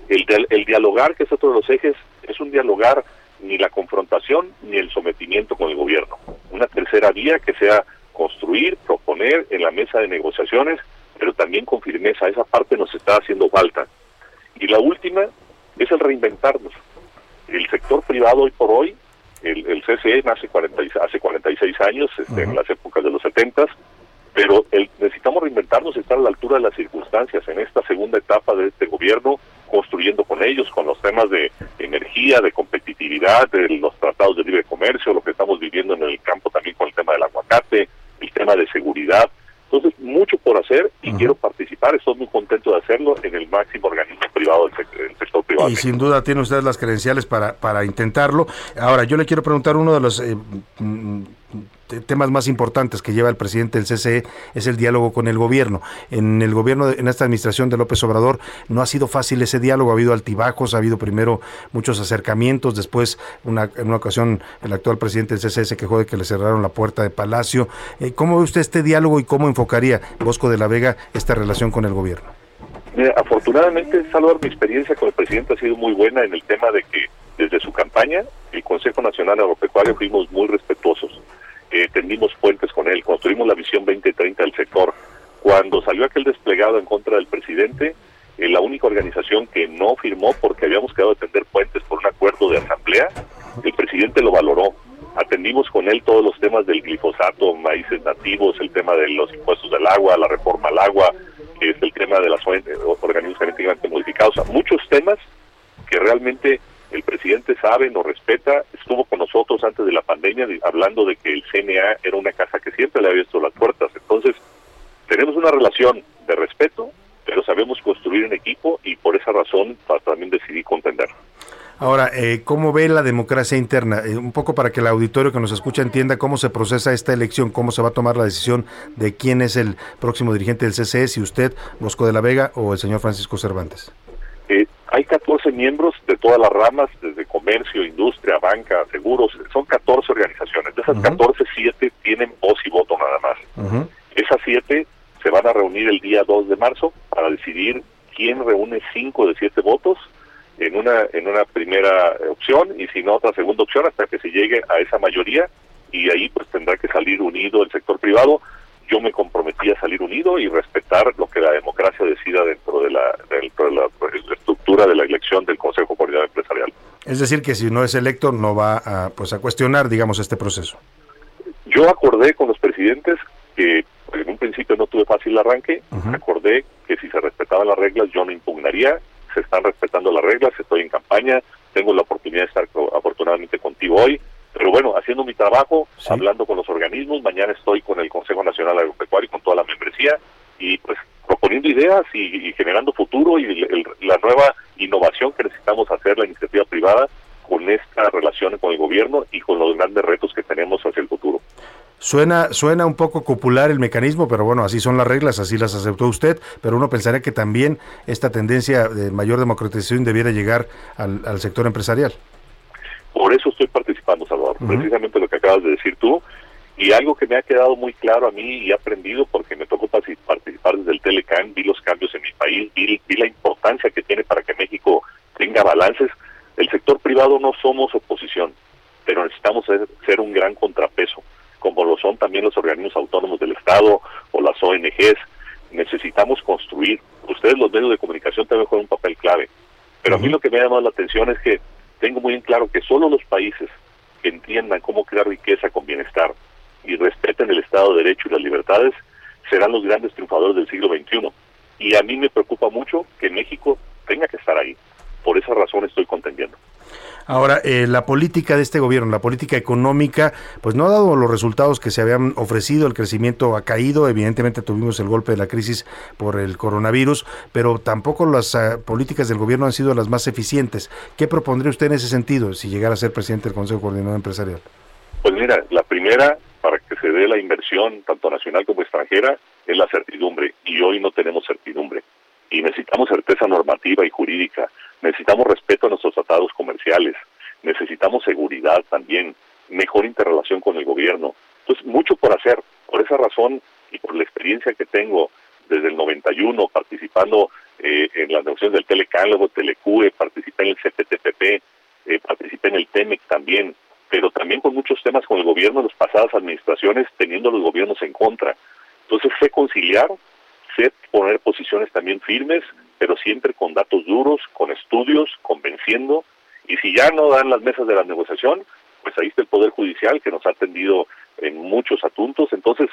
El, el dialogar, que es otro de los ejes, es un dialogar ni la confrontación ni el sometimiento con el gobierno. Una tercera vía que sea construir, proponer en la mesa de negociaciones, pero también con firmeza. Esa parte nos está haciendo falta. Y la última es el reinventarnos. El sector privado hoy por hoy, el, el CCE nace 40 y- hace 46 años, este, en las épocas de los 70 pero el, necesitamos reinventarnos y estar a la altura de las circunstancias en esta segunda etapa de este gobierno, construyendo con ellos, con los temas de energía, de competitividad, de los tratados de libre comercio, lo que estamos viviendo en el campo también con el tema del aguacate, el tema de seguridad. Entonces, mucho por hacer y quiero participar, estoy muy contento de hacerlo en el máximo organismo privado del, sec- del sector privado. Y sin duda tiene usted las credenciales para, para intentarlo. Ahora, yo le quiero preguntar uno de los eh, mm, te- temas más importantes que lleva el presidente del CCE es el diálogo con el gobierno. En el gobierno, de- en esta administración de López Obrador, no ha sido fácil ese diálogo, ha habido altibajos, ha habido primero muchos acercamientos, después una, en una ocasión el actual presidente del CCE se quejó de que le cerraron la puerta de Palacio. Eh, ¿Cómo ve usted este diálogo y cómo enfocaría Bosco de la Vega esta relación con el gobierno? Mira, afortunadamente, Salvador, mi experiencia con el presidente ha sido muy buena en el tema de que desde su campaña, el Consejo Nacional Agropecuario fuimos muy respetuosos. Eh, tendimos puentes con él, construimos la visión 2030 del sector. Cuando salió aquel desplegado en contra del presidente, eh, la única organización que no firmó porque habíamos quedado de tender puentes por un acuerdo de asamblea, el presidente lo valoró. Atendimos con él todos los temas del glifosato, maíces nativos, el tema de los impuestos del agua, la reforma al agua, que es el tema de las organismos genéticamente modificados, o muchos temas que realmente el presidente sabe, nos respeta, estuvo con nosotros antes de la pandemia hablando de que el CNA era una casa que siempre le había abierto las puertas. Entonces, tenemos una relación de respeto, pero sabemos construir en equipo y por esa razón también decidí contender. Ahora, eh, ¿cómo ve la democracia interna? Eh, un poco para que el auditorio que nos escucha entienda cómo se procesa esta elección, cómo se va a tomar la decisión de quién es el próximo dirigente del CCE, si usted, Bosco de la Vega o el señor Francisco Cervantes. Eh, hay 14 miembros de todas las ramas, desde comercio, industria, banca, seguros, son 14 organizaciones. De esas 14, 7 tienen voz y voto nada más. Esas 7 se van a reunir el día 2 de marzo para decidir quién reúne 5 de 7 votos en una en una primera opción y si no otra segunda opción hasta que se llegue a esa mayoría y ahí pues tendrá que salir unido el sector privado. yo me comprometí a salir unido y respetar lo que la democracia decida dentro de la, dentro de la, la estructura de la elección del Consejo Coordinador Empresarial. Es decir, que si no es electo no va a, pues, a cuestionar, digamos, este proceso. Yo acordé con los presidentes que en un principio no tuve fácil el arranque, acordé que si se respetaban las reglas yo no impugnaría, se están respetando las reglas, estoy en campaña, tengo la oportunidad de estar afortunadamente contigo hoy, pero bueno, haciendo mi trabajo, hablando con los organismos, mañana estoy con el Consejo Nacional Agropecuario y con toda la membresía y pues proponiendo ideas y, y generando futuro y el- el- la nueva innovación que necesitamos hacer la iniciativa privada con esta relación con el gobierno y con los grandes retos que tenemos hacia el futuro. Suena, suena un poco popular el mecanismo, pero bueno, así son las reglas, así las aceptó usted, pero uno pensaría que también esta tendencia de mayor democratización debiera llegar al, al sector empresarial. Por eso estoy participando, Salvador, precisamente lo que acabas de decir tú. Y algo que me ha quedado muy claro a mí y he aprendido porque me tocó partic- participar desde el Telecan, vi los cambios en mi país, vi, vi la importancia que tiene para que México tenga balances. El sector privado no somos oposición, pero necesitamos ser, ser un gran contrapeso, como lo son también los organismos autónomos del Estado o las ONGs. Necesitamos construir. Ustedes los medios de comunicación también juegan un papel clave. Pero a mí lo que me ha llamado la atención es que tengo muy en claro que solo los países que entiendan cómo crear riqueza con bienestar y respeten el Estado de Derecho y las libertades serán los grandes triunfadores del siglo XXI. Y a mí me preocupa mucho que México tenga que estar ahí. Por esa razón estoy contendiendo. Ahora, eh, la política de este gobierno, la política económica, pues no ha dado los resultados que se habían ofrecido, el crecimiento ha caído, evidentemente tuvimos el golpe de la crisis por el coronavirus, pero tampoco las ah, políticas del gobierno han sido las más eficientes. ¿Qué propondría usted en ese sentido si llegara a ser presidente del Consejo Coordinador Empresarial? Pues mira, la primera, para que se dé la inversión, tanto nacional como extranjera, es la certidumbre. Y hoy no tenemos certidumbre. Y necesitamos certeza normativa y jurídica. Necesitamos respeto a nuestros tratados comerciales. Necesitamos seguridad también. Mejor interrelación con el gobierno. Entonces, mucho por hacer. Por esa razón y por la experiencia que tengo desde el 91 participando eh, en las negociaciones del Telecan, luego Telecue, participé en el CPTPP, eh, participé en el TEMEC también, pero también con muchos temas con el gobierno de las pasadas administraciones, teniendo los gobiernos en contra. Entonces, sé conciliar, sé poner posiciones también firmes, pero siempre con datos duros, con estudios, convenciendo, y si ya no dan las mesas de la negociación, pues ahí está el Poder Judicial que nos ha atendido en muchos asuntos. Entonces,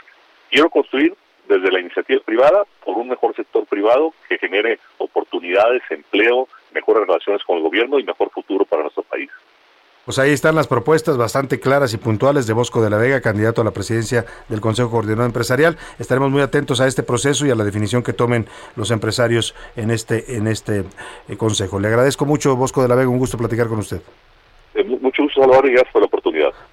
quiero construir desde la iniciativa privada por un mejor sector privado que genere oportunidades, empleo, mejores relaciones con el gobierno y mejor futuro para nuestro país. Pues ahí están las propuestas bastante claras y puntuales de Bosco de la Vega, candidato a la presidencia del Consejo Coordinador Empresarial. Estaremos muy atentos a este proceso y a la definición que tomen los empresarios en este, en este eh, consejo. Le agradezco mucho, Bosco de la Vega, un gusto platicar con usted. Eh, mu- mucho gusto, Salvador, y gracias por la oportunidad.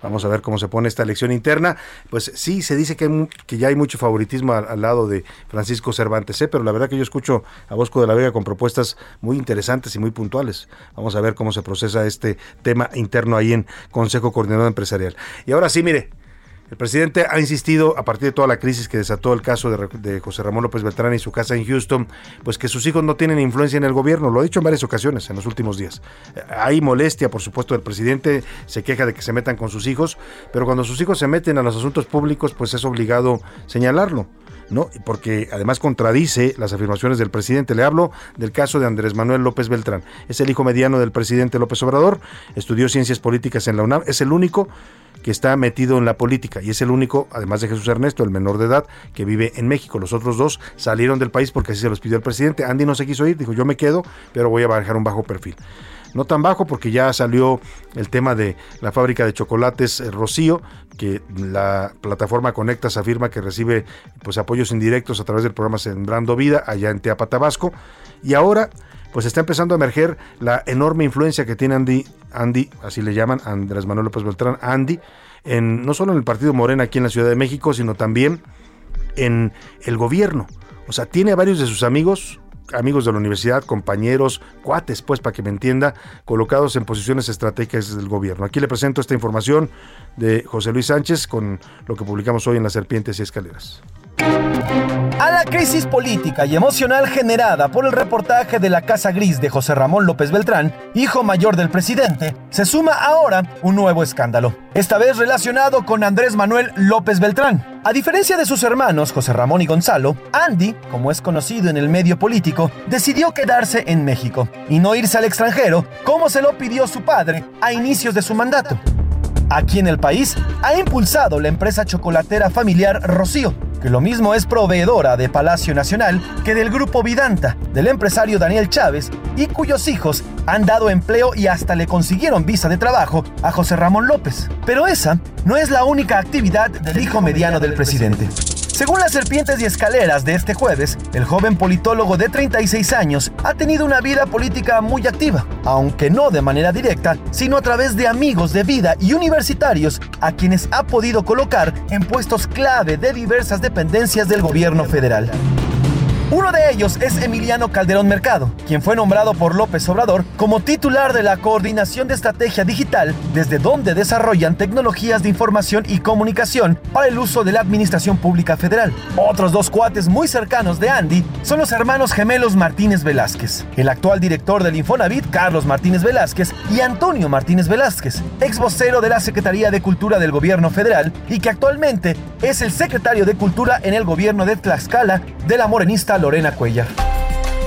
Vamos a ver cómo se pone esta elección interna. Pues sí, se dice que, hay que ya hay mucho favoritismo al, al lado de Francisco Cervantes, ¿eh? pero la verdad que yo escucho a Bosco de la Vega con propuestas muy interesantes y muy puntuales. Vamos a ver cómo se procesa este tema interno ahí en Consejo Coordinador Empresarial. Y ahora sí, mire, el presidente ha insistido, a partir de toda la crisis que desató el caso de, de José Ramón López Beltrán y su casa en Houston, pues que sus hijos no tienen influencia en el gobierno. Lo ha dicho en varias ocasiones en los últimos días. Eh, Hay molestia, por supuesto, del presidente, se queja de que se metan con sus hijos, pero cuando sus hijos se meten a los asuntos públicos, pues es obligado señalarlo. ¿No? Porque además contradice las afirmaciones del presidente. Le hablo del caso de Andrés Manuel López Beltrán. Es el hijo mediano del presidente López Obrador, estudió ciencias políticas en la UNAM, es el único que está metido en la política y es el único, además de Jesús Ernesto, el menor de edad, que vive en México. Los otros dos salieron del país porque así se los pidió el presidente. Andy no se quiso ir, dijo yo me quedo, pero voy a bajar un bajo perfil. No tan bajo porque ya salió el tema de la fábrica de chocolates eh, Rocío, que la plataforma Conectas afirma que recibe pues apoyos indirectos a través del programa Sembrando Vida allá en Teapa, Tabasco. Y ahora pues está empezando a emerger la enorme influencia que tiene Andy, Andy, así le llaman, Andrés Manuel López Beltrán, Andy, en, no solo en el partido Morena aquí en la Ciudad de México, sino también en el gobierno. O sea, tiene a varios de sus amigos, amigos de la universidad, compañeros, cuates, pues, para que me entienda, colocados en posiciones estratégicas del gobierno. Aquí le presento esta información de José Luis Sánchez con lo que publicamos hoy en Las Serpientes y Escaleras. A la crisis política y emocional generada por el reportaje de la Casa Gris de José Ramón López Beltrán, hijo mayor del presidente, se suma ahora un nuevo escándalo, esta vez relacionado con Andrés Manuel López Beltrán. A diferencia de sus hermanos José Ramón y Gonzalo, Andy, como es conocido en el medio político, decidió quedarse en México y no irse al extranjero como se lo pidió su padre a inicios de su mandato. Aquí en el país ha impulsado la empresa chocolatera familiar Rocío, que lo mismo es proveedora de Palacio Nacional que del grupo Vidanta, del empresario Daniel Chávez, y cuyos hijos han dado empleo y hasta le consiguieron visa de trabajo a José Ramón López. Pero esa no es la única actividad del hijo mediano del presidente. Según las serpientes y escaleras de este jueves, el joven politólogo de 36 años ha tenido una vida política muy activa, aunque no de manera directa, sino a través de amigos de vida y universitarios a quienes ha podido colocar en puestos clave de diversas dependencias del gobierno federal. Uno de ellos es Emiliano Calderón Mercado, quien fue nombrado por López Obrador como titular de la Coordinación de Estrategia Digital, desde donde desarrollan tecnologías de información y comunicación para el uso de la Administración Pública Federal. Otros dos cuates muy cercanos de Andy son los hermanos gemelos Martínez Velázquez, el actual director del Infonavit, Carlos Martínez Velázquez, y Antonio Martínez Velázquez, ex vocero de la Secretaría de Cultura del Gobierno Federal y que actualmente es el secretario de Cultura en el gobierno de Tlaxcala de la morenista Lorena Cuellar.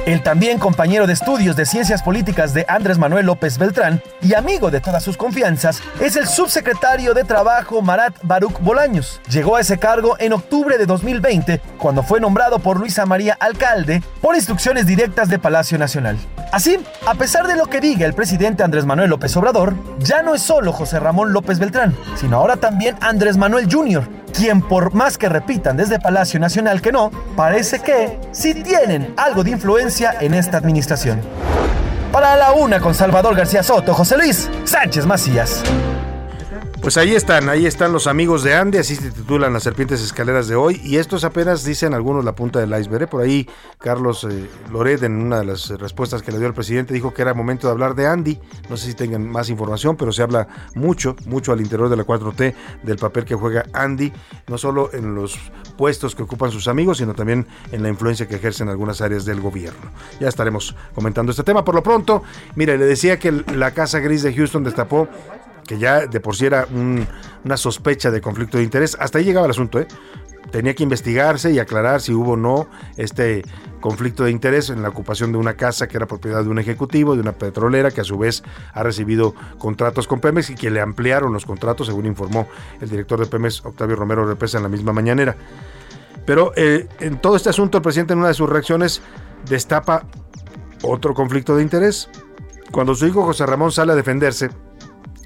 El también compañero de estudios de ciencias políticas de Andrés Manuel López Beltrán y amigo de todas sus confianzas es el subsecretario de Trabajo Marat Baruch Bolaños. Llegó a ese cargo en octubre de 2020 cuando fue nombrado por Luisa María Alcalde por instrucciones directas de Palacio Nacional. Así, a pesar de lo que diga el presidente Andrés Manuel López Obrador, ya no es solo José Ramón López Beltrán, sino ahora también Andrés Manuel Jr., quien por más que repitan desde Palacio Nacional que no, parece que sí tienen algo de influencia en esta administración. Para la una con Salvador García Soto, José Luis Sánchez Macías. Pues ahí están, ahí están los amigos de Andy, así se titulan las serpientes escaleras de hoy. Y esto es apenas, dicen algunos, la punta del iceberg. ¿eh? Por ahí Carlos eh, en una de las respuestas que le dio el presidente, dijo que era momento de hablar de Andy. No sé si tengan más información, pero se habla mucho, mucho al interior de la 4T del papel que juega Andy, no solo en los puestos que ocupan sus amigos, sino también en la influencia que ejercen algunas áreas del gobierno. Ya estaremos comentando este tema. Por lo pronto, mire, le decía que la Casa Gris de Houston destapó que ya de por sí era un- una sospecha de conflicto de interés. Hasta ahí llegaba el asunto, ¿eh? Tenía que investigarse y aclarar si hubo o no este conflicto de interés en la ocupación de una casa que era propiedad de un ejecutivo, de una petrolera, que a su vez ha recibido contratos con Pemex y que le ampliaron los contratos, según informó el director de Pemex, Octavio Romero Represa, en la misma mañanera. Pero eh, en todo este asunto, el presidente en una de sus reacciones destapa otro conflicto de interés. Cuando su hijo José Ramón sale a defenderse,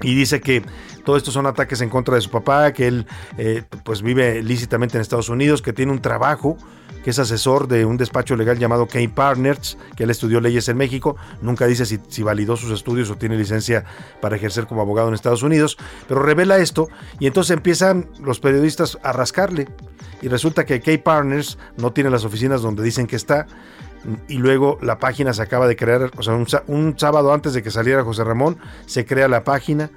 y dice que todo esto son ataques en contra de su papá, que él eh, pues vive lícitamente en Estados Unidos, que tiene un trabajo, que es asesor de un despacho legal llamado K Partners, que él estudió leyes en México, nunca dice si, si validó sus estudios o tiene licencia para ejercer como abogado en Estados Unidos, pero revela esto y entonces empiezan los periodistas a rascarle y resulta que K Partners no tiene las oficinas donde dicen que está, y luego la página se acaba de crear, o sea, un, sábado antes de que saliera José Ramón, se crea la página.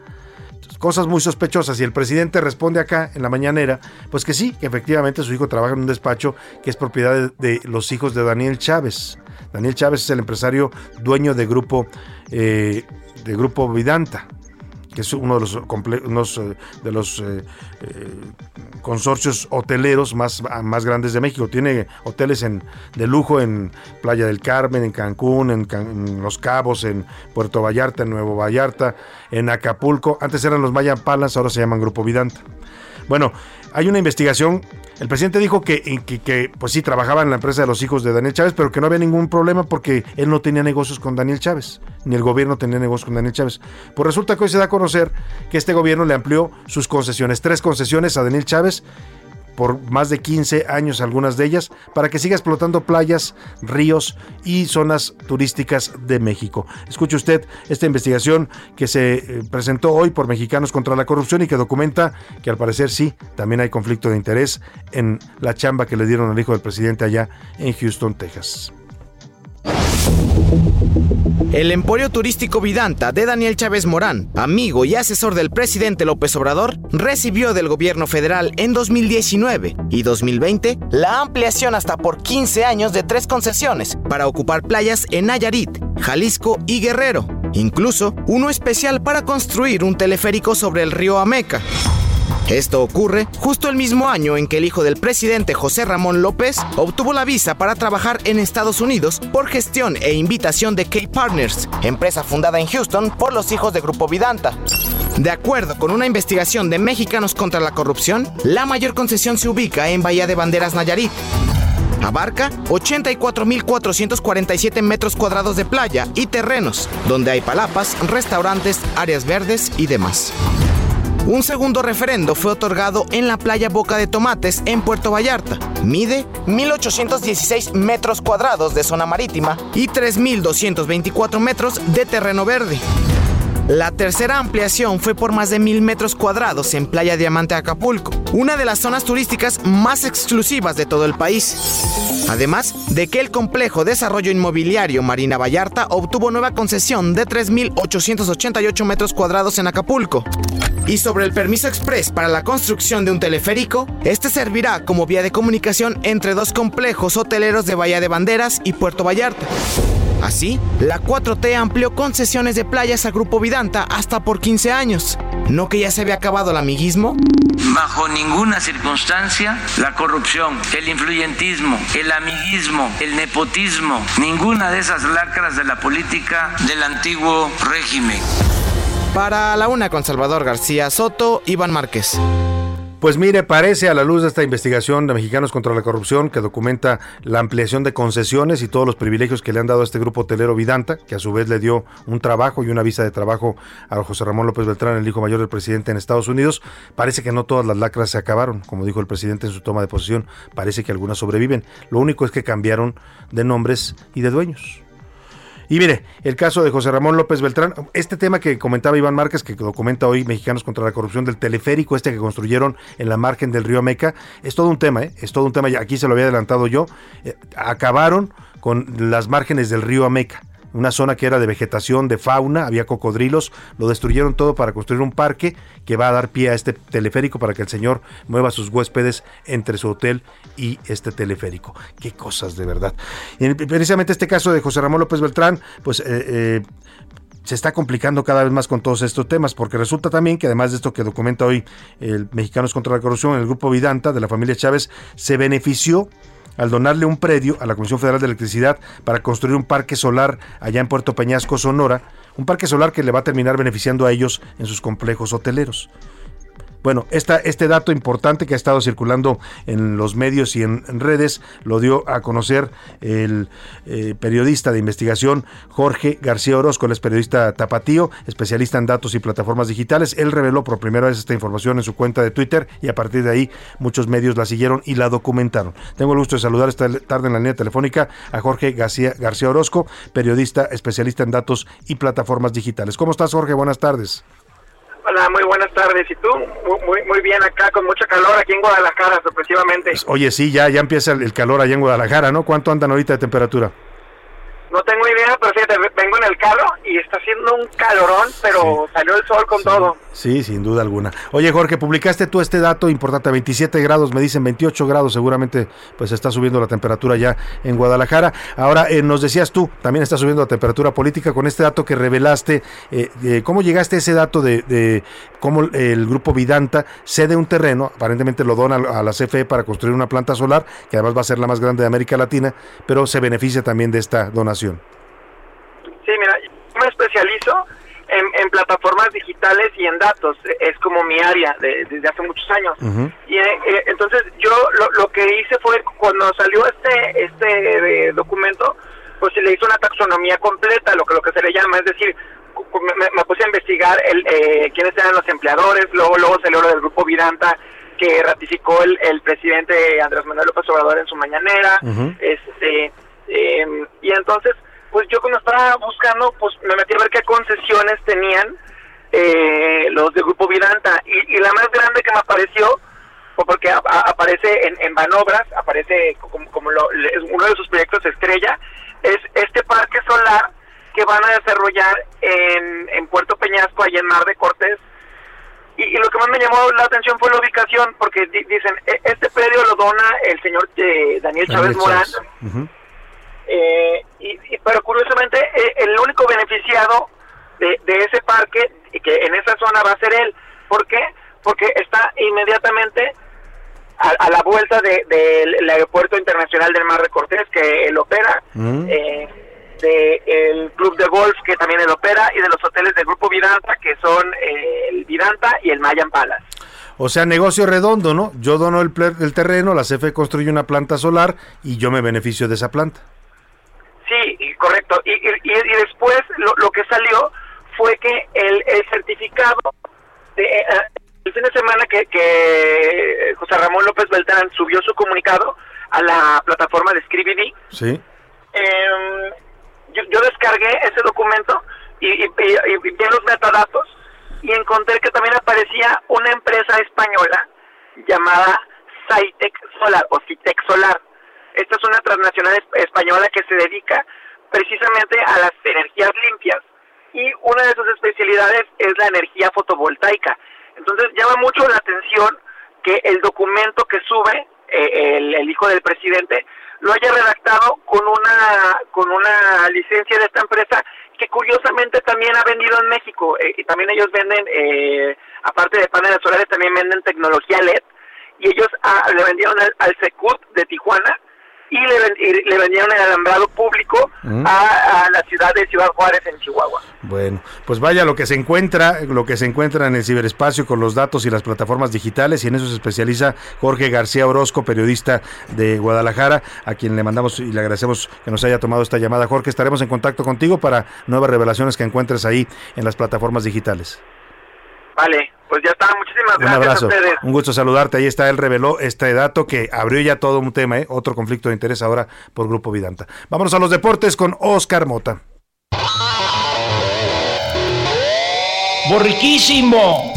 Cosas muy sospechosas y el presidente responde acá en la mañanera, pues que sí, que efectivamente su hijo trabaja en un despacho que es propiedad de, de los hijos de Daniel Chávez. Daniel Chávez es el empresario dueño de grupo, eh, de grupo Vidanta, que es uno de los, unos, eh, de los eh, eh, consorcios hoteleros más, más grandes de México. Tiene hoteles en, de lujo en Playa del Carmen, en Cancún, en, Can- en Los Cabos, en Puerto Vallarta, en Nuevo Vallarta, en Acapulco. Antes eran los Mayan Palace, ahora se llaman Grupo Vidanta. Bueno, hay una investigación. El presidente dijo que, que, que, pues sí, trabajaba en la empresa de los hijos de Daniel Chávez, pero que no había ningún problema porque él no tenía negocios con Daniel Chávez, ni el gobierno tenía negocios con Daniel Chávez. Pues resulta que hoy se da a conocer que este gobierno le amplió sus concesiones, tres concesiones a Daniel Chávez por más de 15 años algunas de ellas, para que siga explotando playas, ríos y zonas turísticas de México. Escuche usted esta investigación que se eh, presentó hoy por Mexicanos contra la Corrupción y que documenta que al parecer sí, también hay conflicto de interés en la chamba que le dieron al hijo del presidente allá en Houston, Texas. El emporio turístico Vidanta de Daniel Chávez Morán, amigo y asesor del presidente López Obrador, recibió del gobierno federal en 2019 y 2020 la ampliación hasta por 15 años de tres concesiones para ocupar playas en Nayarit, Jalisco y Guerrero. Incluso uno especial para construir un teleférico sobre el río Ameca. Esto ocurre justo el mismo año en que el hijo del presidente José Ramón López obtuvo la visa para trabajar en Estados Unidos por gestión e invitación de K-Partners, empresa fundada en Houston por los hijos de Grupo Vidanta. De acuerdo con una investigación de Mexicanos contra la Corrupción, la mayor concesión se ubica en Bahía de Banderas Nayarit. Abarca 84.447 metros cuadrados de playa y terrenos, donde hay palapas, restaurantes, áreas verdes y demás. Un segundo referendo fue otorgado en la playa Boca de Tomates en Puerto Vallarta. Mide 1.816 metros cuadrados de zona marítima y 3.224 metros de terreno verde. La tercera ampliación fue por más de mil metros cuadrados en Playa Diamante Acapulco, una de las zonas turísticas más exclusivas de todo el país. Además de que el complejo Desarrollo Inmobiliario Marina Vallarta obtuvo nueva concesión de 3.888 metros cuadrados en Acapulco. Y sobre el permiso express para la construcción de un teleférico, este servirá como vía de comunicación entre dos complejos hoteleros de Bahía de Banderas y Puerto Vallarta. Así, la 4T amplió concesiones de playas a Grupo Vidanta hasta por 15 años. ¿No que ya se había acabado el amiguismo? Bajo ninguna circunstancia, la corrupción, el influyentismo, el amiguismo, el nepotismo, ninguna de esas lacras de la política del antiguo régimen. Para la una con Salvador García Soto, Iván Márquez. Pues mire, parece a la luz de esta investigación de Mexicanos contra la Corrupción que documenta la ampliación de concesiones y todos los privilegios que le han dado a este grupo hotelero Vidanta, que a su vez le dio un trabajo y una visa de trabajo a José Ramón López Beltrán, el hijo mayor del presidente en Estados Unidos. Parece que no todas las lacras se acabaron, como dijo el presidente en su toma de posición, parece que algunas sobreviven. Lo único es que cambiaron de nombres y de dueños. Y mire, el caso de José Ramón López Beltrán, este tema que comentaba Iván Márquez, que documenta hoy Mexicanos contra la Corrupción del teleférico, este que construyeron en la margen del río Meca, es todo un tema, ¿eh? es todo un tema, aquí se lo había adelantado yo, eh, acabaron con las márgenes del río Ameca una zona que era de vegetación, de fauna, había cocodrilos, lo destruyeron todo para construir un parque que va a dar pie a este teleférico para que el señor mueva sus huéspedes entre su hotel y este teleférico. Qué cosas de verdad. Y precisamente este caso de José Ramón López Beltrán, pues... Eh, eh, se está complicando cada vez más con todos estos temas, porque resulta también que además de esto que documenta hoy el Mexicanos contra la Corrupción, el grupo Vidanta de la familia Chávez se benefició al donarle un predio a la Comisión Federal de Electricidad para construir un parque solar allá en Puerto Peñasco, Sonora, un parque solar que le va a terminar beneficiando a ellos en sus complejos hoteleros. Bueno, esta, este dato importante que ha estado circulando en los medios y en, redes lo dio a conocer el eh, periodista de investigación Jorge García Orozco, el es periodista tapatío, especialista en datos y plataformas digitales. Él reveló por primera vez esta información en su cuenta de Twitter y a partir de ahí muchos medios la siguieron y la documentaron. Tengo el gusto de saludar esta tarde en la línea telefónica a Jorge García, García Orozco, periodista especialista en datos y plataformas digitales. ¿Cómo estás, Jorge? Buenas tardes. Hola, muy buenas tardes. ¿Y tú? Muy, muy, bien acá, con mucho calor aquí en Guadalajara, sorpresivamente. Oye, sí, ya, ya empieza el, el calor allá en Guadalajara, ¿no? ¿Cuánto andan ahorita de temperatura? No tengo idea, pero fíjate, vengo en el carro y está haciendo un calorón, pero salió el sol con todo. Sí, sin duda alguna. Oye, Jorge, publicaste tú este dato importante, 27 grados, me dicen 28 grados, seguramente pues está subiendo la temperatura ya en Guadalajara. Ahora, eh, nos decías tú, también está subiendo la temperatura política con este dato que revelaste. Eh, eh, ¿Cómo llegaste a ese dato de, de cómo el grupo Vidanta cede un terreno, aparentemente lo dona a la CFE para construir una planta solar, que además va a ser la más grande de América Latina, pero se beneficia también de esta donación? Sí, mira, yo me especializo en, en plataformas digitales y en datos. Es como mi área de- desde hace muchos años. Y eh, eh, entonces yo lo, lo que hice fue cuando salió este este eh, documento, pues se le hizo una taxonomía completa, lo que lo que se le llama, es decir, me, me puse a investigar el, eh, quiénes eran los empleadores, luego luego salió lo del grupo Vidanta que ratificó el, el presidente Andrés Manuel López Obrador en su mañanera, este eh, y entonces pues yo cuando estaba buscando pues me metí a ver qué concesiones tenían eh, los de Grupo Vidanta y, y la más grande que me apareció fue porque a- a- aparece en, en Banobras, aparece como, como lo- uno de sus proyectos estrella, es este parque solar que van a desarrollar en, en Puerto Peñasco, allá en Mar de Cortés. Y, y lo que más me llamó la atención fue la ubicación, porque di- dicen, "E- este predio lo dona el señor eh, Daniel Chávez Morán. Eh, y, y- pero curiosamente eh, el único beneficiado de, de ese parque y que en esa zona va a ser él. ¿Por qué? Porque está inmediatamente a, a la vuelta de- del aeropuerto internacional del Mar de Cortés que él opera, Mm. eh, de el club de golf que también él opera y de los hoteles del grupo Vidanta que son eh, el Vidanta y el Mayan Palace. O sea, negocio redondo, ¿no? Yo dono el, el terreno, la CFE construye una planta solar y yo me beneficio de esa planta. Sí, correcto. Y, y, y- después lo, lo que salió fue que el, el certificado, de, eh, el fin de semana que, que José Ramón López Beltrán subió su comunicado a la plataforma de Scribd, Sí. eh, yo, yo descargué ese documento y, y, y- y vi los metadatos y encontré que también aparecía una empresa española llamada Citec Solar o Citec Solar. Esta es una transnacional es- española que se dedica precisamente a las energías limpias y una de sus especialidades es la energía fotovoltaica. Entonces llama mucho la atención que el documento que sube eh, el, el hijo del presidente lo haya redactado con una con una licencia de esta empresa que curiosamente también ha vendido en México eh, y también ellos venden eh, aparte de paneles solares también venden tecnología LED y ellos ah, le vendieron al, al Secut de Tijuana y le, le vendieron el alambrado público Mm. a, a la ciudad de Ciudad Juárez en Chihuahua. Bueno, pues vaya lo que se encuentra, lo que se encuentra en el ciberespacio con los datos y las plataformas digitales y en eso se especializa Jorge García Orozco, periodista de Guadalajara, a quien le mandamos y le agradecemos que nos haya tomado esta llamada. Jorge, estaremos en contacto contigo para nuevas revelaciones que encuentres ahí en las plataformas digitales. Vale, pues ya está. Muchísimas Un gracias abrazo, a ustedes. un gusto saludarte. Ahí está, él reveló este dato que abrió ya todo un tema, ¿eh? otro conflicto de interés ahora por Grupo Vidanta. Vámonos a los deportes con Oscar Mota. ¡Borriquísimo!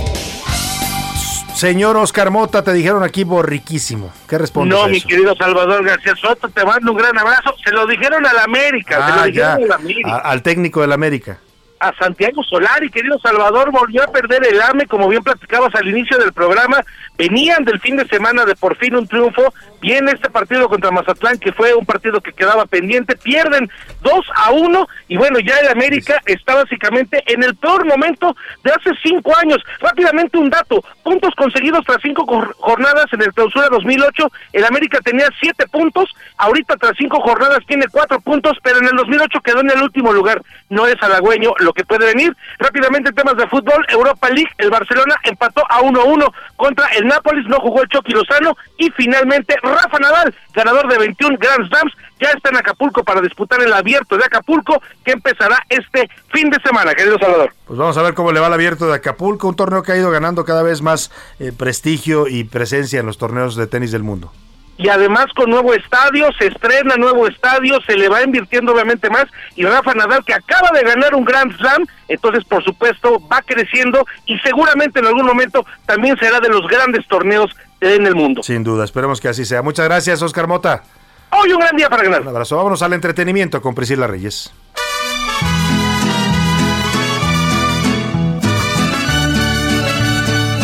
Señor Oscar Mota, te dijeron aquí borriquísimo. ¿Qué respondes No, a mi querido Salvador García Soto, te mando un gran abrazo. Se lo dijeron a la América, se lo Ah, dijeron ya, a la América. a- al técnico del América. A Santiago Solari, querido Salvador, volvió a perder el AME, como bien platicabas al inicio del programa, venían del fin de semana de por fin un triunfo, viene este partido contra Mazatlán, que fue un partido que quedaba pendiente, pierden 2 a 1, y bueno, ya el América está básicamente en el peor momento de hace cinco años. Rápidamente un dato, puntos conseguidos tras cinco jor- jornadas en el clausura 2008, el América tenía siete puntos, ahorita tras cinco jornadas tiene cuatro puntos, pero en el 2008 quedó en el último lugar, no es halagüeño lo que puede venir. Rápidamente en temas de fútbol, Europa League, el Barcelona empató a 1-1 contra el Nápoles, no jugó el Chucky Lozano y finalmente Rafa Nadal, ganador de 21 Grand Slams, ya está en Acapulco para disputar el abierto de Acapulco que empezará este fin de semana, querido Salvador. Pues vamos a ver cómo le va al abierto de Acapulco, un torneo que ha ido ganando cada vez más eh, prestigio y presencia en los torneos de tenis del mundo. Y además con nuevo estadio, se estrena nuevo estadio, se le va invirtiendo obviamente más y Rafa Nadal que acaba de ganar un Grand Slam, entonces por supuesto va creciendo y seguramente en algún momento también será de los grandes torneos en el mundo. Sin duda, esperemos que así sea. Muchas gracias, Oscar Mota. Hoy un gran día para ganar. Un abrazo. Vámonos al entretenimiento con Priscila Reyes.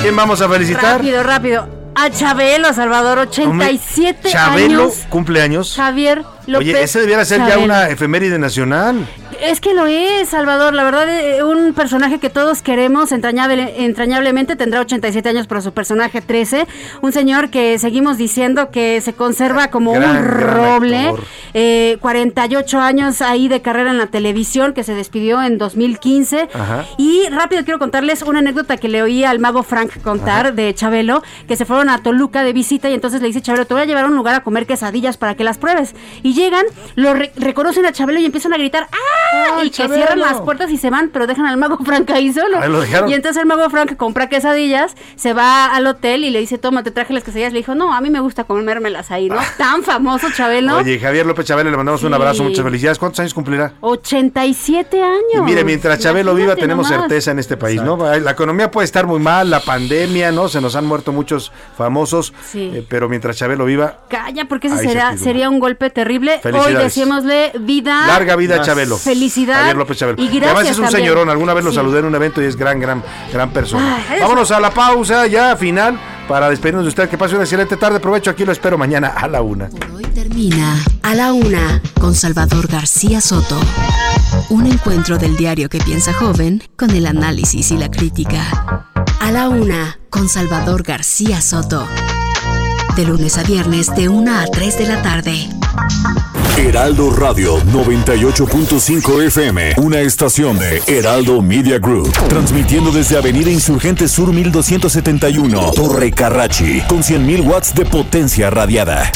¿Quién vamos a felicitar? Rápido, rápido. A Chabelo, Salvador, 87 Chabelo, años. cumpleaños. Javier López. Oye, ese debiera ser ya una efeméride nacional. Es que lo es, Salvador. La verdad, eh, un personaje que todos queremos entrañable, entrañablemente. Tendrá 87 años, pero su personaje 13. Un señor que seguimos diciendo que se conserva como Gran, un gran roble. Eh, 48 años ahí de carrera en la televisión, que se despidió en 2015. Ajá. Y rápido quiero contarles una anécdota que le oí al mago Frank contar Ajá. de Chabelo, que se fueron a Toluca de visita y entonces le dice Chabelo, te voy a llevar a un lugar a comer quesadillas para que las pruebes. Y llegan, lo re- reconocen a Chabelo y empiezan a gritar, ¡ah! ¡Ay, y que cierran las puertas y se van, pero dejan al mago Frank ahí solo. Ahí lo dejaron. Y entonces el mago Frank compra quesadillas, se va al hotel y le dice, toma, te traje las quesadillas. Le dijo, no, a mí me gusta comérmelas ahí, ¿no? Tan famoso Chabelo. Oye, Javier López Chabelo, le mandamos un abrazo, muchas felicidades. ¿Cuántos años cumplirá? 87 años. Y mire, mientras Chabelo viva tenemos nomás. certeza en este país, ¿no? La economía puede estar muy mal, la pandemia, ¿no? Se nos han muerto muchos famosos, Sí. eh, pero mientras Chabelo viva, Calla, porque ese Hay sería, un golpe terrible. Hoy decímosle vida. larga vida a Chabelo. Felicidad. Javier López Chabelo. Y gracias además es un también. señorón, alguna vez lo Sí. saludé en un evento y es gran, gran, gran persona. Vámonos a la pausa ya final para despedirnos de usted. Que pase una excelente tarde. Aprovecho aquí, lo espero mañana a la una. Termina a la una con Salvador García Soto. Un encuentro del diario que piensa joven con el análisis y la crítica. A la una con Salvador García Soto. De lunes a viernes de 1 a 3 de la tarde. Heraldo Radio 98.5 FM, una estación de Heraldo Media Group, transmitiendo desde Avenida Insurgente Sur 1271, Torre Carrachi, con 100.000 watts de potencia radiada.